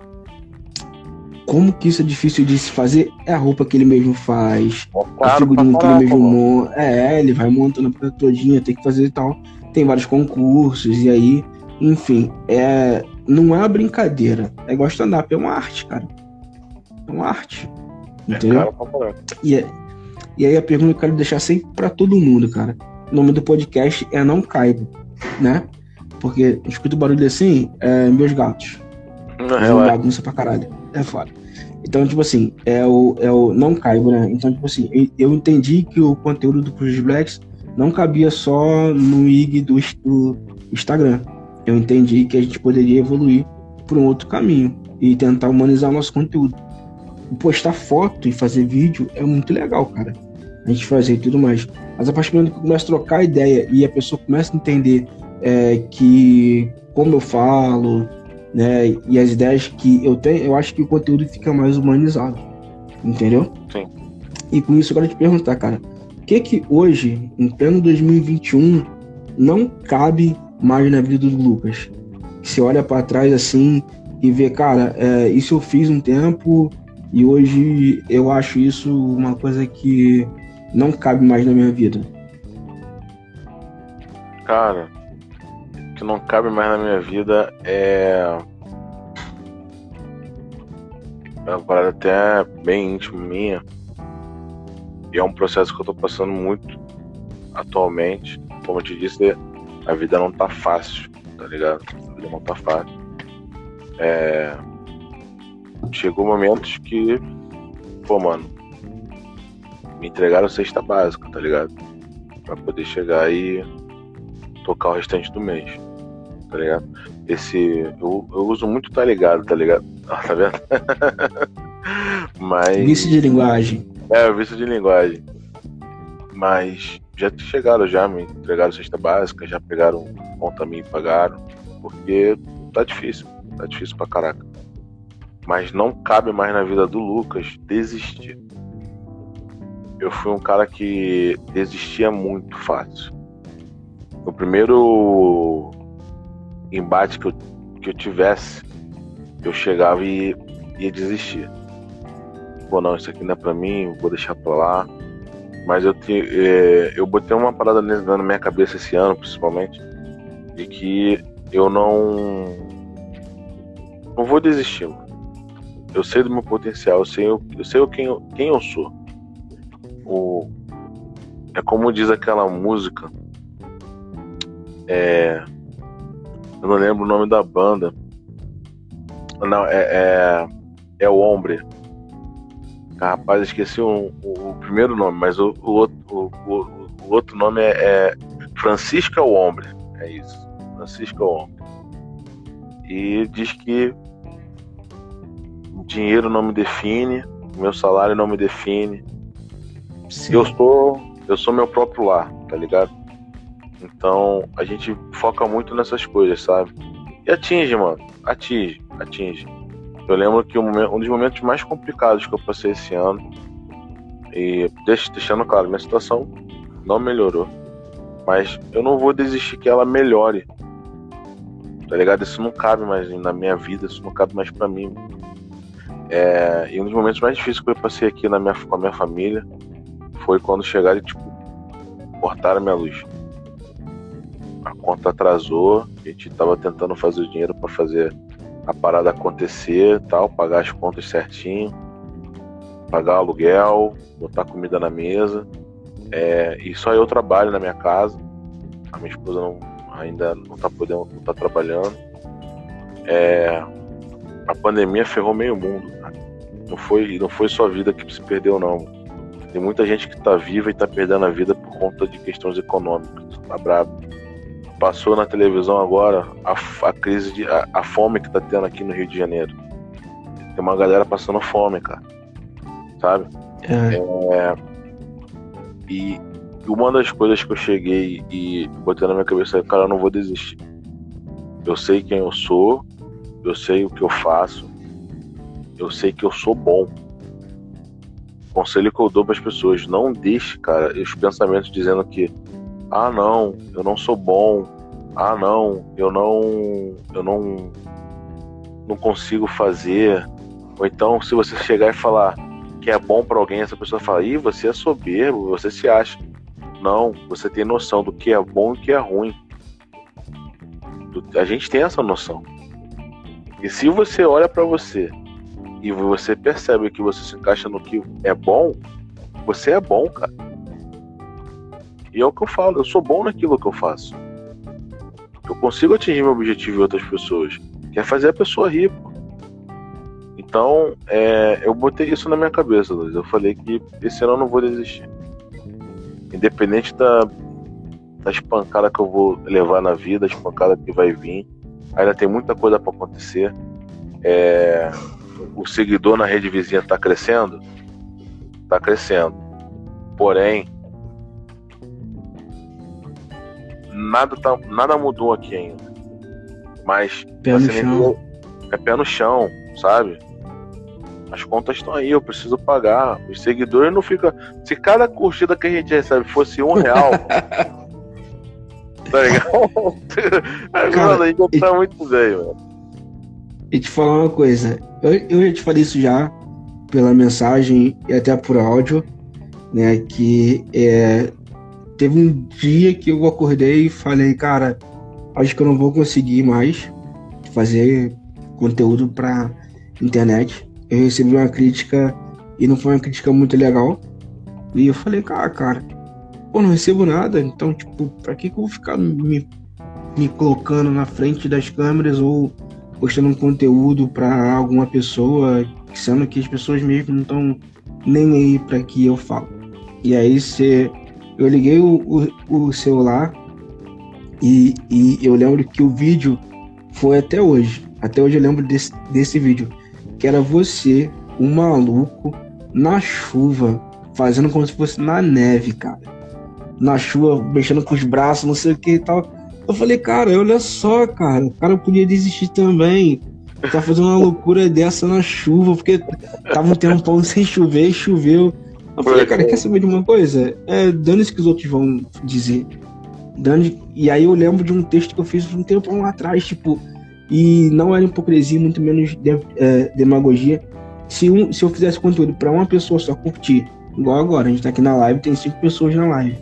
como que isso é difícil de se fazer? É a roupa que ele mesmo faz, é a figurinha que ele mesmo monta. É, ele vai montando a coisa todinha, tem que fazer e tal. Tem vários concursos, e aí, enfim, é, não é uma brincadeira. É igual stand-up, é uma arte, cara. É uma arte. É entendeu? e, é, e aí a pergunta que eu quero deixar sempre pra todo mundo, cara. O nome do podcast é Não Caibo, né? Porque escuta o barulho assim, é meus gatos. Não, é bagunça pra caralho. É foda. Então, tipo assim, é o, é o não caibo, né? Então, tipo assim, eu entendi que o conteúdo do Cruz Blacks não cabia só no IG do, do Instagram. Eu entendi que a gente poderia evoluir por um outro caminho e tentar humanizar o nosso conteúdo. Postar foto e fazer vídeo é muito legal, cara. A gente fazer tudo mais. Mas a partir do momento que começa a trocar ideia e a pessoa começa a entender é, que como eu falo, né? E as ideias que eu tenho, eu acho que o conteúdo fica mais humanizado. Entendeu? Sim. E com isso eu quero te perguntar, cara, o que que hoje, em pleno 2021, não cabe mais na vida do Lucas? Você olha para trás assim e vê, cara, é, isso eu fiz um tempo e hoje eu acho isso uma coisa que não cabe mais na minha vida? Cara, que não cabe mais na minha vida é. É uma parada até bem íntima minha. E é um processo que eu tô passando muito atualmente. Como eu te disse, a vida não tá fácil, tá ligado? A vida não tá fácil. É chegou momentos que, pô, mano, me entregaram cesta básica, tá ligado? Pra poder chegar e tocar o restante do mês, tá ligado? Esse. Eu, eu uso muito tá ligado, tá ligado? Ah, tá vendo? Mas. Vício de linguagem. É, vício de linguagem. Mas já chegaram já, me entregaram cesta básica, já pegaram conta minha e pagaram. Porque tá difícil. Tá difícil pra caraca. Mas não cabe mais na vida do Lucas desistir. Eu fui um cara que desistia muito fácil. No primeiro embate que eu, que eu tivesse, eu chegava e ia desistir. Pô, não, isso aqui não é pra mim, vou deixar pra lá. Mas eu, te, é, eu botei uma parada na minha cabeça esse ano, principalmente, de que eu não. Não vou desistir. Eu sei do meu potencial, eu sei, eu, eu sei quem, eu, quem eu sou. O, é como diz aquela música. É, eu não lembro o nome da banda. Não, é, é, é o Hombre. Ah, rapaz, esqueci o, o, o, primeiro nome, mas o, o, o, o outro nome é, é Francisco é o Hombre. É isso. Francisco é o Hombre. E diz que dinheiro não me define, meu salário não me define. Sim. Eu sou, eu sou meu próprio lar, tá ligado? Então a gente foca muito nessas coisas, sabe? E atinge, mano. Atinge, atinge. Eu lembro que um, dos momentos mais complicados que eu passei esse ano, e deixando claro, minha situação não melhorou. Mas eu não vou desistir que ela melhore. Tá ligado? Isso não cabe mais na minha vida, isso não cabe mais para mim. É, e um dos momentos mais difíceis que eu passei aqui na minha, com a minha família foi quando chegaram e, tipo, cortaram minha luz. Conta atrasou, a gente tava tentando fazer o dinheiro para fazer a parada acontecer tal, pagar as contas certinho, pagar aluguel, botar comida na mesa. É, e só eu trabalho na minha casa. A minha esposa não, ainda não tá podendo, não tá trabalhando. É, a pandemia ferrou meio mundo. Não foi, não foi só a vida que se perdeu, não. Tem muita gente que tá viva e tá perdendo a vida por conta de questões econômicas. Tá brabo. Passou na televisão agora a, a crise de. A, a, fome que tá tendo aqui no Rio de Janeiro. Tem uma galera passando fome, cara. Sabe? É. É, e uma das coisas que eu cheguei e botei na minha cabeça é, cara, eu não vou desistir. Eu sei quem eu sou, eu sei o que eu faço, eu sei que eu sou bom. Conselho que eu dou para as pessoas: não deixe, cara, os pensamentos dizendo que, ah, não, eu não sou bom, ah, não, eu não, eu não, não consigo fazer. Ou então, se você chegar e falar que é bom para alguém, essa pessoa fala, ih, você é soberbo, você se acha. Não, você tem noção do que é bom e o que é ruim. A gente tem essa noção. E se você olha para você e você percebe que você se encaixa no que é bom, você é bom, cara. E é o que eu falo, eu sou bom naquilo que eu faço. Eu consigo atingir meu objetivo em outras pessoas, que é fazer a pessoa rir. Pô. Então, é, eu botei isso na minha cabeça, Luiz. Eu falei que esse ano eu não vou desistir. Independente da, da espancada que eu vou levar na vida, a espancada que vai vir, ainda tem muita coisa para acontecer. É, o seguidor na rede vizinha está crescendo? Está crescendo. Porém, nada, tá, nada mudou aqui ainda. Mas pé no chão. é pé no chão, sabe? As contas estão aí, eu preciso pagar. Os seguidores não ficam. Se cada curtida que a gente recebe fosse um real, Tá ligado? Cara, a gente tá muito bem, mano. E te falar uma coisa. Eu, eu já te falei isso já pela mensagem e até por áudio, né? Que é, teve um dia que eu acordei e falei, cara, acho que eu não vou conseguir mais fazer conteúdo para internet. Eu recebi uma crítica e não foi uma crítica muito legal. E eu falei, cara, cara, pô, não recebo nada, então, tipo, pra que, que eu vou ficar me, me colocando na frente das câmeras ou postando um conteúdo para alguma pessoa, sendo que as pessoas mesmo não estão nem aí para que eu falo. E aí você, eu liguei o, o, o celular e, e eu lembro que o vídeo foi até hoje. Até hoje eu lembro desse, desse vídeo. Que era você, um maluco, na chuva, fazendo como se fosse na neve, cara. Na chuva, mexendo com os braços, não sei o que e tal. Eu falei, cara, olha só, cara, o cara podia desistir também. Tá fazendo uma loucura dessa na chuva, porque tava um tempão sem chover choveu. Eu falei, cara, quer saber de uma coisa? É, dane-se que os outros vão dizer. Dane e aí eu lembro de um texto que eu fiz um tempo lá atrás, tipo, e não era hipocrisia, muito menos de, é, demagogia. Se, um, se eu fizesse conteúdo para uma pessoa só curtir, igual agora, a gente tá aqui na live, tem cinco pessoas na live,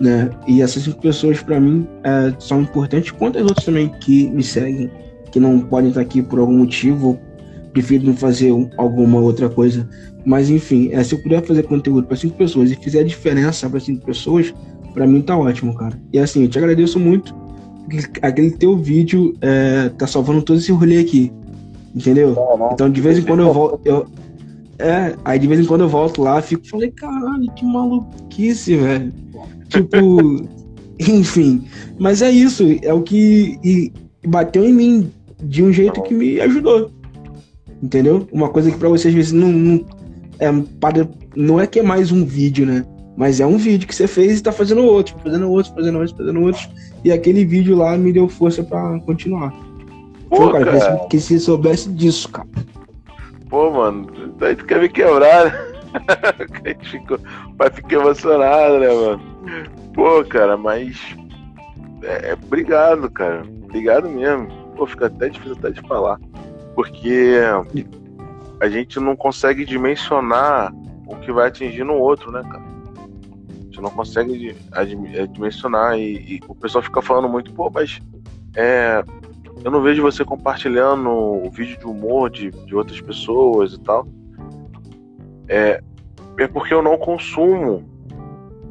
né? E essas cinco pessoas, para mim, é, são importantes, quanto as outras também que me seguem, que não podem estar aqui por algum motivo, prefiro não fazer alguma outra coisa. Mas enfim, é, se eu puder fazer conteúdo para cinco pessoas e fizer diferença para cinco pessoas, para mim tá ótimo, cara. E assim, eu te agradeço muito. Aquele teu vídeo é, tá salvando todo esse rolê aqui. Entendeu? Não, não. Então de vez em quando eu volto. Eu, é, aí de vez em quando eu volto lá, fico falei, caralho, que maluquice, velho. Tipo, enfim. Mas é isso, é o que e, bateu em mim de um jeito que me ajudou. Entendeu? Uma coisa que pra você às vezes não, não é para não é que é mais um vídeo, né? Mas é um vídeo que você fez e tá fazendo outro, fazendo outro, fazendo outro, fazendo outro. E aquele vídeo lá me deu força para continuar. Pô, Pô cara, cara. Que, se soubesse disso, cara. Pô, mano, daí tu quer me quebrar, né? Ficou, vai ficar emocionado, né, mano? Pô, cara, mas. É, é, obrigado, cara. Obrigado mesmo. Pô, fica até difícil até de falar. Porque a gente não consegue dimensionar o que vai atingir no outro, né, cara? A gente não consegue é, dimensionar e, e o pessoal fica falando muito, pô, mas é, eu não vejo você compartilhando o vídeo de humor de, de outras pessoas e tal. É, é porque eu não consumo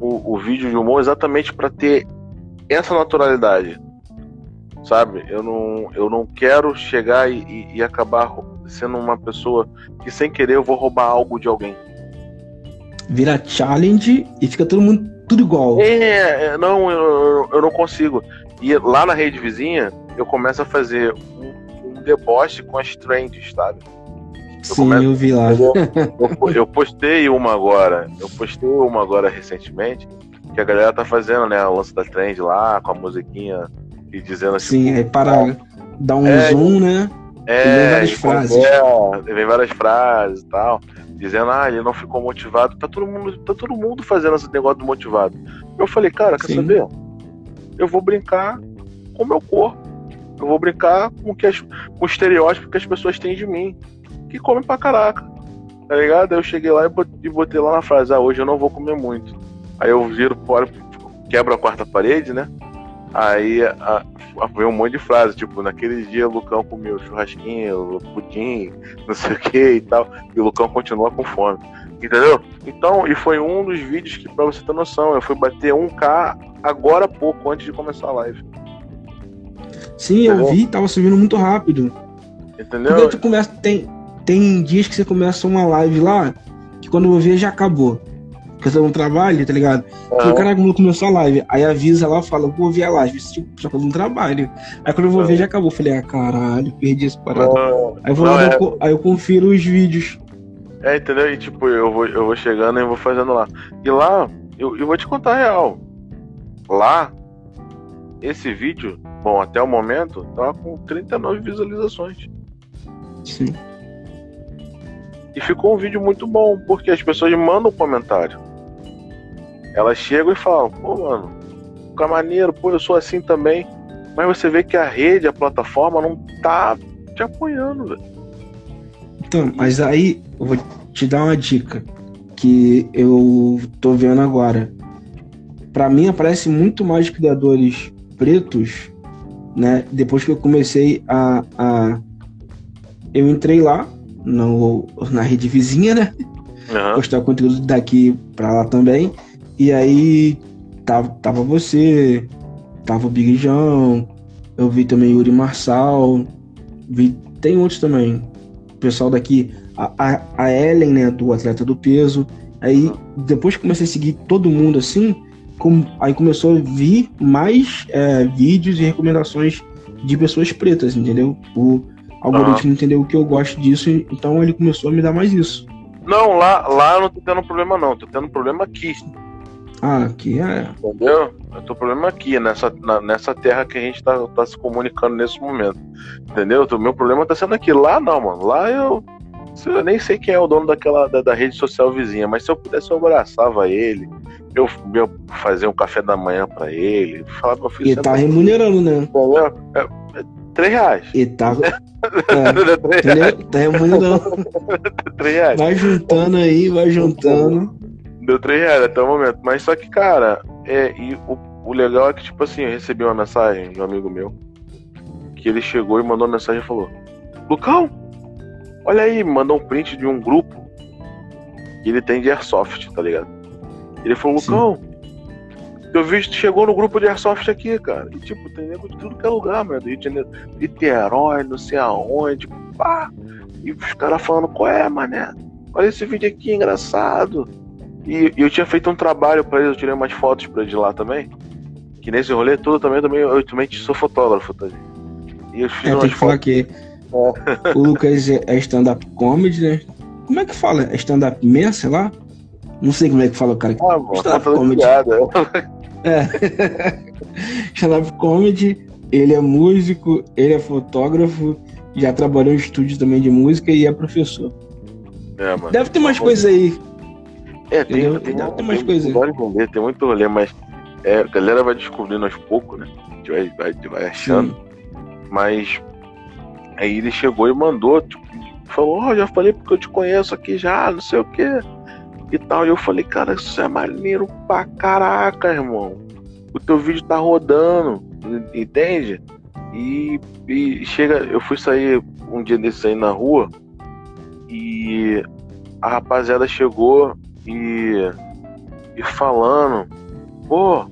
o, o vídeo de humor exatamente para ter essa naturalidade. Sabe? Eu não, eu não quero chegar e, e, e acabar sendo uma pessoa que sem querer eu vou roubar algo de alguém. Vira challenge e fica todo mundo tudo igual. É, é não, eu, eu não consigo. E lá na rede vizinha, eu começo a fazer um, um deboche com as trends, sabe? Eu Sim, começo, eu vi lá. Eu, eu, eu, postei uma agora, eu postei uma agora recentemente, que a galera tá fazendo, né, o lance da trend lá, com a musiquinha e dizendo assim. Sim, aí para dar um é, zoom, né? É, vem várias frases. É, vem várias frases e tal. Dizendo, ah, ele não ficou motivado. Tá todo mundo, tá todo mundo fazendo esse negócio do motivado. Eu falei, cara, quer Sim. saber? Eu vou brincar com o meu corpo. Eu vou brincar com, que as, com o estereótipo que as pessoas têm de mim. Que comem pra caraca. Tá ligado? Aí eu cheguei lá e botei lá na frase, ah, hoje eu não vou comer muito. Aí eu viro fora, quebro a quarta parede, né? Aí a, a, veio um monte de frase, tipo, naquele dia o Lucão comeu churrasquinho, pudim, não sei o que e tal, e o Lucão continua com fome. Entendeu? Então, e foi um dos vídeos que, pra você ter noção, eu fui bater 1K agora há pouco, antes de começar a live. Sim, Entendeu? eu vi, tava subindo muito rápido. Entendeu? Porque tu começa, tem, tem dias que você começa uma live lá, que quando eu ver já acabou porque eu no trabalho, tá ligado? Uhum. Falei, caraca, quando começou a live. Aí avisa lá, fala, vou ver a live. Tipo, só fazendo trabalho. Aí quando eu vou uhum. ver, já acabou. Falei, ah, caralho, perdi essa parada. Uhum. Aí, eu vou lá, é... aí eu confiro os vídeos. É, entendeu? E tipo, eu vou, eu vou chegando e vou fazendo lá. E lá, eu, eu vou te contar a real. Lá, esse vídeo, bom, até o momento, tava com 39 visualizações. Sim. E ficou um vídeo muito bom, porque as pessoas mandam um comentário. Elas chegam e falam, pô, mano, ficar maneiro, pô, eu sou assim também. Mas você vê que a rede, a plataforma, não tá te apoiando, velho. Então, mas aí eu vou te dar uma dica que eu tô vendo agora. Para mim aparece muito mais criadores pretos, né? Depois que eu comecei a, a eu entrei lá no, na rede vizinha, né? Uhum. Postar conteúdo daqui para lá também. E aí tava, tava você, tava o Big João, eu vi também Yuri Marçal, vi, tem outros também. O pessoal daqui, a, a, a Ellen, né, do Atleta do Peso. Aí depois que comecei a seguir todo mundo assim, com, aí começou a vir mais é, vídeos e recomendações de pessoas pretas, entendeu? O algoritmo entendeu que eu gosto disso, então ele começou a me dar mais isso. Não, lá, lá eu não tô tendo problema não, tô tendo problema aqui. Ah, aqui é. Entendeu? Eu tô problema aqui, nessa, na, nessa terra que a gente tá, tá se comunicando nesse momento. Entendeu? O meu problema tá sendo aqui. Lá não, mano. Lá eu. Eu nem sei quem é o dono daquela da, da rede social vizinha, mas se eu pudesse, eu abraçava ele. Eu, eu fazia um café da manhã pra ele. Falar pra filho. E tá remunerando, né? Entendeu? É, é, três reais. E tá. É, tá remunerando. três reais. Vai juntando aí, vai juntando. Deu 3 reais até o momento. Mas só que, cara, é, e o, o legal é que, tipo assim, eu recebi uma mensagem de um amigo meu. Que ele chegou e mandou uma mensagem e falou: Lucão, olha aí, mandou um print de um grupo que ele tem de Airsoft, tá ligado? Ele falou: Lucão, eu vi que chegou no grupo de Airsoft aqui, cara. E tipo, tem nego de tudo que é lugar, mano. Do Rio de Janeiro, Niterói, não sei aonde, pá. E os caras falando: qual é, mané? Olha esse vídeo aqui, engraçado. E, e eu tinha feito um trabalho para eles, eu tirei umas fotos para eles de lá também. Que nesse rolê todo também, também eu também sou fotógrafo, tá? E eu fiz é, tem que falar que é. o Lucas é stand-up comedy, né? Como é que fala? É stand-up man, sei lá? Não sei como é que fala o cara. Ah, bom, stand-up tá comedy. É. stand-up comedy, ele é músico, ele é fotógrafo, já trabalhou em estúdio também de música e é professor. É, mano. Deve ter mais coisas aí é, tem, tem, tem, tem umas coisas. Tem, tem muito rolê, mas é, a galera vai descobrindo aos poucos, né? A gente vai, vai, vai achando. Sim. Mas aí ele chegou e mandou, tipo, falou, ó, oh, já falei porque eu te conheço aqui já, não sei o que. E tal. E eu falei, cara, isso é maneiro pra caraca, irmão. O teu vídeo tá rodando, entende? E, e chega, eu fui sair um dia desses aí na rua e a rapaziada chegou e, e falando, pô,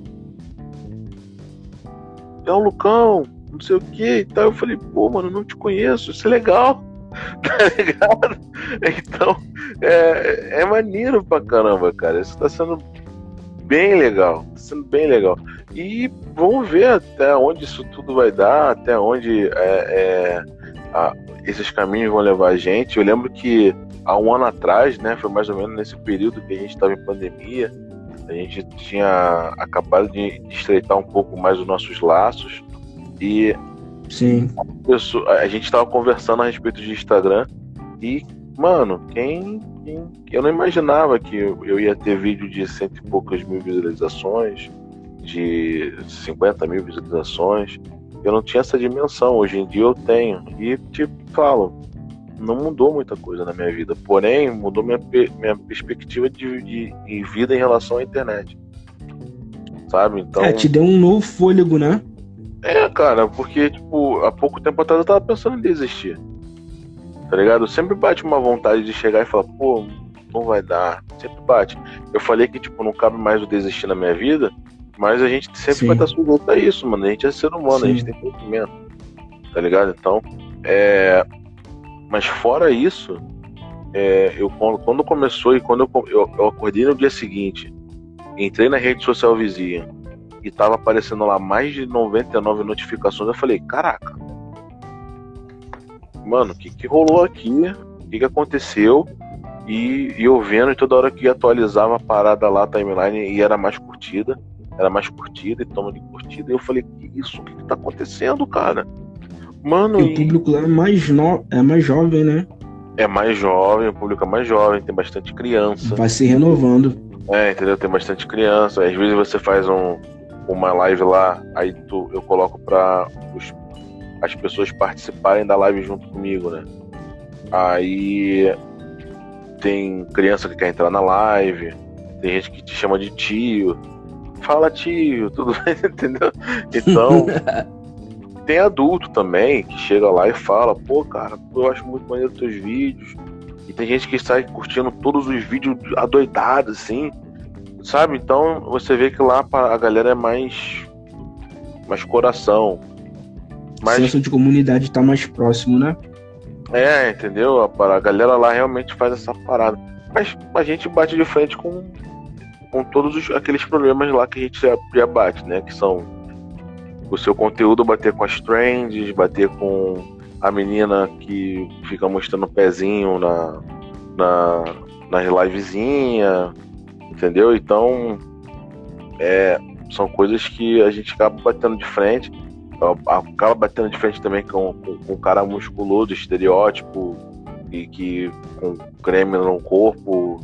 é o Lucão, não sei o que e tal. Eu falei, pô, mano, não te conheço, isso é legal, tá ligado? Então, é, é maneiro pra caramba, cara. Isso tá sendo bem legal, tá sendo bem legal. E vamos ver até onde isso tudo vai dar, até onde é, é, a, esses caminhos vão levar a gente. Eu lembro que há um ano atrás, né, foi mais ou menos nesse período que a gente estava em pandemia, a gente tinha acabado de estreitar um pouco mais os nossos laços e Sim. A, pessoa, a gente estava conversando a respeito de Instagram e, mano, quem, quem eu não imaginava que eu, eu ia ter vídeo de cento e poucas mil visualizações, de 50 mil visualizações. Eu não tinha essa dimensão. Hoje em dia eu tenho. E te falo, não mudou muita coisa na minha vida. Porém, mudou minha, minha perspectiva de, de, de vida em relação à internet. Sabe? Então. É, te deu um novo fôlego, né? É, cara, porque, tipo, há pouco tempo atrás eu tava pensando em desistir. Tá ligado? Sempre bate uma vontade de chegar e falar, pô, não vai dar. Sempre bate. Eu falei que, tipo, não cabe mais o desistir na minha vida, mas a gente sempre Sim. vai estar sujeito a isso, mano. A gente é ser humano, Sim. a gente tem sentimento. Tá ligado? Então, é, mas fora isso, é, eu quando começou e quando eu, eu, eu, acordei no dia seguinte, entrei na rede social vizinha e tava aparecendo lá mais de 99 notificações, eu falei, caraca, mano, o que, que rolou aqui? O que, que aconteceu? E, e eu vendo e toda hora que atualizava a parada lá, a timeline, e era mais curtida, era mais curtida e toma de curtida, e eu falei, que isso? O que, que tá acontecendo, cara? Mano, e o público lá é mais, no... é mais jovem, né? É mais jovem, o público é mais jovem, tem bastante criança. Vai se renovando. É, entendeu? Tem bastante criança. Às vezes você faz um, uma live lá, aí tu, eu coloco para as pessoas participarem da live junto comigo, né? Aí tem criança que quer entrar na live, tem gente que te chama de tio. Fala tio, tudo bem, entendeu? Então, tem adulto também que chega lá e fala, pô, cara, eu acho muito maneiro os teus vídeos. E tem gente que sai curtindo todos os vídeos adoidados, assim. Sabe? Então você vê que lá a galera é mais. mais coração. Mais... O senso de comunidade tá mais próximo, né? É, entendeu? A, a galera lá realmente faz essa parada. Mas a gente bate de frente com, com todos os, aqueles problemas lá que a gente já, já bate, né? Que são o seu conteúdo bater com as trends, bater com a menina que fica mostrando o pezinho na, na, nas livezinha, entendeu? Então, é, são coisas que a gente acaba batendo de frente acaba batendo de frente também com, com, com um cara musculoso, estereótipo, e que com creme no corpo,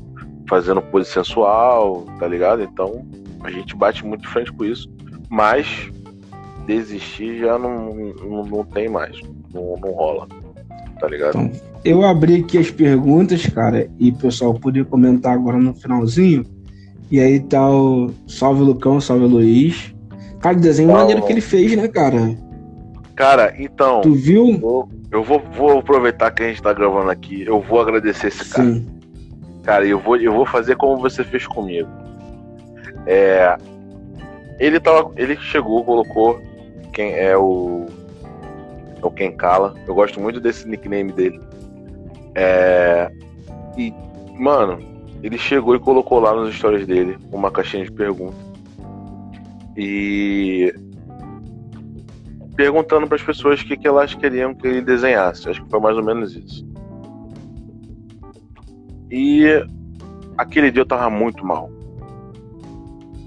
fazendo pose sensual, tá ligado? Então a gente bate muito de frente com isso, mas desistir já não, não, não tem mais, não, não rola, tá ligado? Então, eu abri aqui as perguntas, cara, e o pessoal poder comentar agora no finalzinho. E aí tá o Salve Lucão, Salve Luiz. Cara, o desenho então, maneiro que ele fez, né, cara? Cara, então. Tu viu? Eu vou, vou aproveitar que a gente tá gravando aqui. Eu vou agradecer esse. Sim. Cara, eu vou, eu vou fazer como você fez comigo. É, ele tava, ele chegou, colocou quem é o é o Ken Kala. Eu gosto muito desse nickname dele. É, e mano, ele chegou e colocou lá nos stories dele uma caixinha de perguntas e perguntando para as pessoas o que, que elas queriam que ele desenhasse. Acho que foi mais ou menos isso. E aquele dia eu tava muito mal.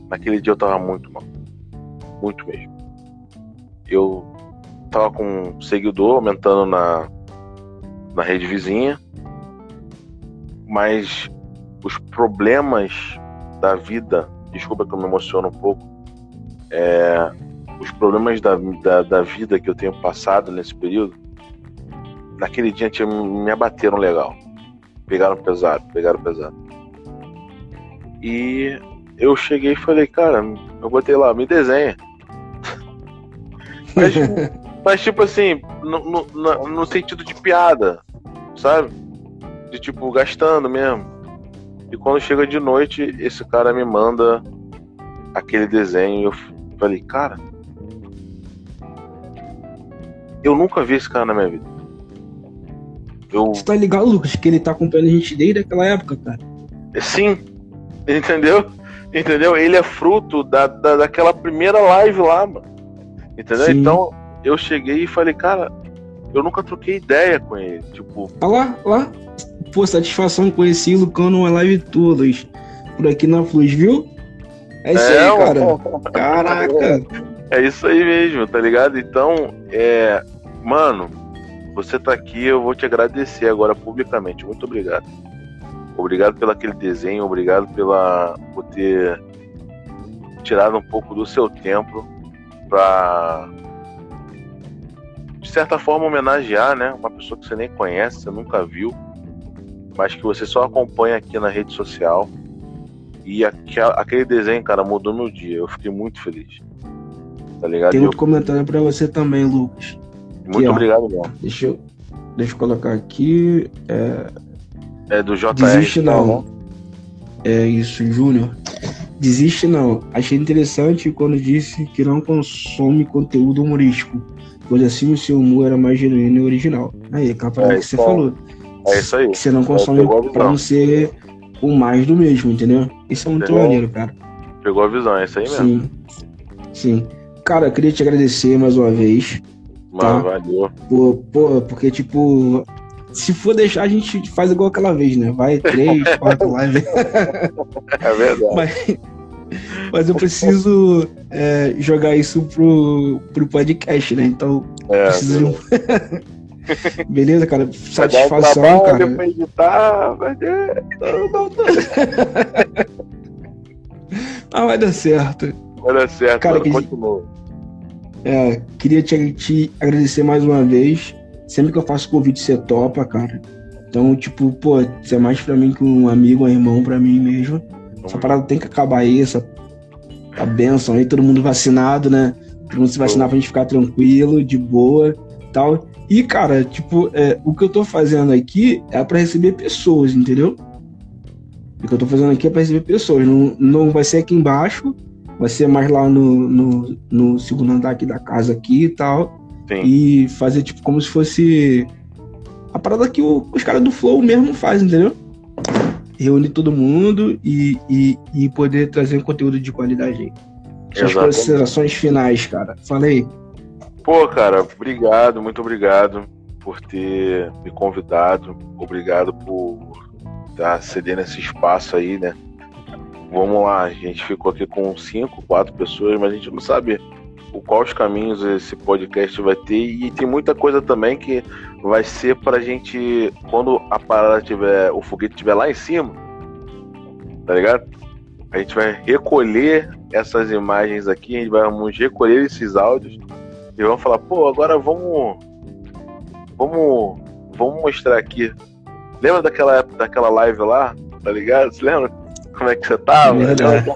Naquele dia eu tava muito mal. Muito mesmo. Eu tava com um seguidor aumentando na, na rede vizinha. Mas os problemas da vida, desculpa que eu me emociono um pouco, é, os problemas da, da, da, vida que eu tenho passado nesse período, naquele dia tinha, me abateram legal. Pegaram pesado, pegaram pesado. E eu cheguei e falei, cara, eu botei lá, me desenha. mas, mas, tipo assim, no, no, no sentido de piada, sabe? De tipo, gastando mesmo. E quando chega de noite, esse cara me manda aquele desenho. Eu falei, cara, eu nunca vi esse cara na minha vida. Eu... Você tá ligado, Lucas, que ele tá acompanhando a gente desde aquela época, cara? Sim, entendeu? Entendeu? Ele é fruto da, da, daquela primeira live lá, mano. Entendeu? Sim. Então, eu cheguei e falei, cara, eu nunca troquei ideia com ele. Tipo. Olha lá, lá. Pô, satisfação conheci o Lucão numa live Luiz. Por aqui na Flux, viu? É isso é, aí, cara. Caraca. É isso aí mesmo, tá ligado? Então, é. Mano, você tá aqui, eu vou te agradecer agora publicamente. Muito obrigado. Obrigado pelo aquele desenho, obrigado pela por ter tirado um pouco do seu tempo pra de certa forma homenagear, né, uma pessoa que você nem conhece, você nunca viu, mas que você só acompanha aqui na rede social e aquele desenho, cara, mudou meu dia. Eu fiquei muito feliz. Tá ligado? Tem outro eu... comentário pra você também, Lucas. Muito aqui, obrigado, meu. Deixa eu, deixa eu colocar aqui. É, é do JR. Desiste não. Tá é isso, Júnior. Desiste não. Achei interessante quando disse que não consome conteúdo humorístico, pois assim o seu humor era mais genuíno e original. Aí, aquela parada é, que você falou. É isso aí. Que você não é, consome é, pra não ser o mais do mesmo, entendeu? Isso é muito Pegou, maneiro, cara. Pegou a visão, é isso aí mesmo. Sim. Sim. Cara, queria te agradecer mais uma vez. Mano, tá? valeu. Por, por, porque, tipo, se for deixar, a gente faz igual aquela vez, né? Vai três, quatro lives. É verdade. Mas, mas eu preciso é, jogar isso pro, pro podcast, né? Então, é, preciso de um. Beleza, cara? Satisfação, trabalho, cara. Depois editar, vai ter... ah, vai dar certo. Vai dar certo, Cara, mano. que- Continua. É, queria te, te agradecer mais uma vez. Sempre que eu faço convite, você topa, cara. Então, tipo, pô, você é mais pra mim que um amigo, um irmão pra mim mesmo. Essa parada tem que acabar aí, essa a benção aí, todo mundo vacinado, né? Todo mundo se vacinar pra gente ficar tranquilo, de boa tal. E, cara, tipo, é, o que eu tô fazendo aqui é pra receber pessoas, entendeu? O que eu tô fazendo aqui é pra receber pessoas. Não, não vai ser aqui embaixo, vai ser mais lá no, no, no segundo andar aqui da casa aqui e tal. Sim. E fazer, tipo, como se fosse a parada que o- os caras do Flow mesmo fazem, entendeu? Reunir todo mundo e, e, e poder trazer um conteúdo de qualidade aí. Suas Exatamente. considerações finais, cara. Fala aí. Pô, cara, obrigado, muito obrigado por ter me convidado. Obrigado por estar cedendo esse espaço aí, né? Vamos lá, a gente ficou aqui com cinco, quatro pessoas, mas a gente não sabe o quais caminhos esse podcast vai ter. E tem muita coisa também que vai ser pra gente, quando a parada tiver, o foguete estiver lá em cima, tá ligado? A gente vai recolher essas imagens aqui, a gente vai vamos recolher esses áudios e vamos falar, pô, agora vamos. Vamos. Vamos mostrar aqui. Lembra daquela, daquela live lá? Tá ligado? Você lembra? Como é que você? Verdade.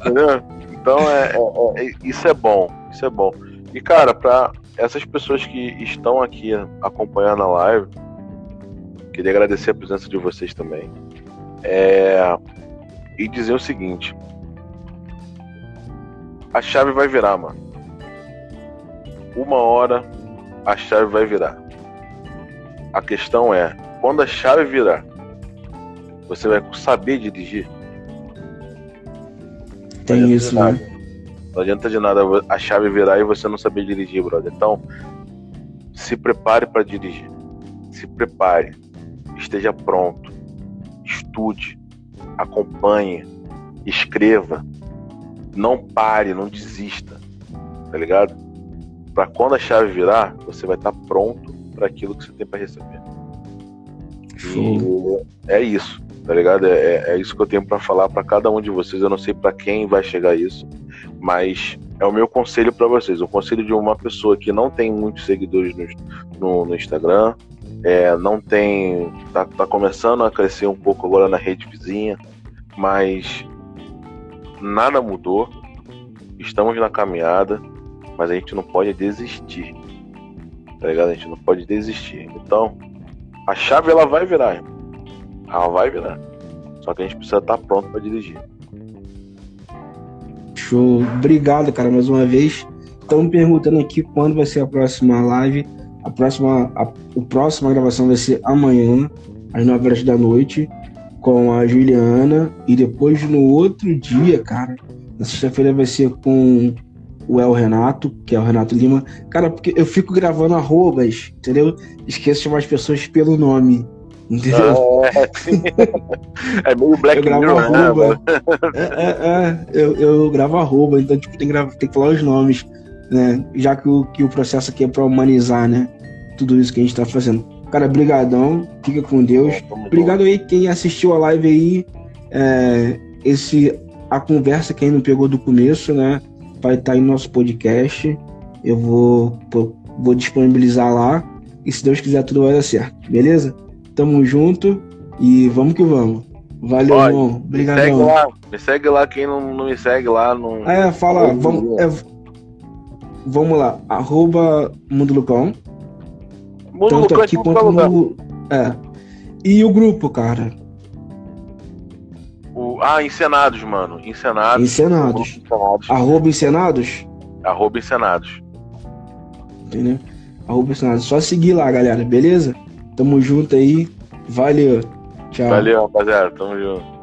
Entendeu? Então é, é- é- isso é bom. Isso é bom. E cara, pra essas pessoas que estão aqui acompanhando a live, queria agradecer a presença de vocês também. É, e dizer o seguinte. A chave vai virar, mano. Uma hora a chave vai virar. A questão é, quando a chave virar, você vai saber dirigir? Tem isso, né? Não adianta de nada a chave virar e você não saber dirigir, brother. Então, se prepare para dirigir. Se prepare. Esteja pronto. Estude. Acompanhe. Escreva. Não pare, não desista. Tá ligado? Para quando a chave virar, você vai estar pronto para aquilo que você tem para receber. Show. E é isso, tá ligado? É, é- é isso que eu tenho pra falar pra cada um de vocês. Eu não sei pra quem vai chegar isso, mas é o meu conselho pra vocês. O conselho de uma pessoa que não tem muitos seguidores no, no- no Instagram, é, não tem. Tá, tá começando a crescer um pouco agora na rede vizinha, mas nada mudou. Estamos na caminhada, mas a gente não pode desistir. Tá ligado? A gente não pode desistir. Então, a chave ela vai virar, irmão. Ela vai virar. Só que a gente precisa estar pronto pra dirigir. Show. Obrigado, cara, mais uma vez. Estão perguntando aqui quando vai ser a próxima live. A próxima, a, a próxima gravação vai ser amanhã, às 9 horas da noite, com a Juliana. E depois, no outro dia, cara, na sexta-feira vai ser com o El Renato, que é o Renato Lima. Cara, porque eu fico gravando arrobas, entendeu? Esqueço de chamar as pessoas pelo nome. Entendeu? É, é meio Black Eu gravo Mirror, né? arroba. mano? É, é, eu, eu gravo arroba, então tipo, tem, que grava- tem que falar os nomes, né? Já que o, que o processo aqui é pra humanizar, né? Tudo isso que a gente tá fazendo. Cara, brigadão, fica com Deus. Obrigado aí quem assistiu a live aí. É, esse, a conversa quem não pegou do começo, né? Vai estar aí no nosso podcast. Eu vou, vou disponibilizar lá. E se Deus quiser, tudo vai dar certo. Beleza? Tamo junto e vamos que vamos. Valeu, irmão. Me segue lá. Me segue lá. Quem não, não me segue lá, não. É, fala, Vamos vamos, é, vamos lá, arroba Mundo Lucão, Mundo tanto Lucão aqui em quanto no... É. E o grupo, cara, O- Ah, Encenados, mano. Encenados. Encenados. Encenados. arroba Encenados, Arroba Encenados. entendeu? Arroba Encenados, só seguir lá, galera, beleza? Tamo junto aí, valeu, tchau. Valeu, rapaziada. Tamo junto.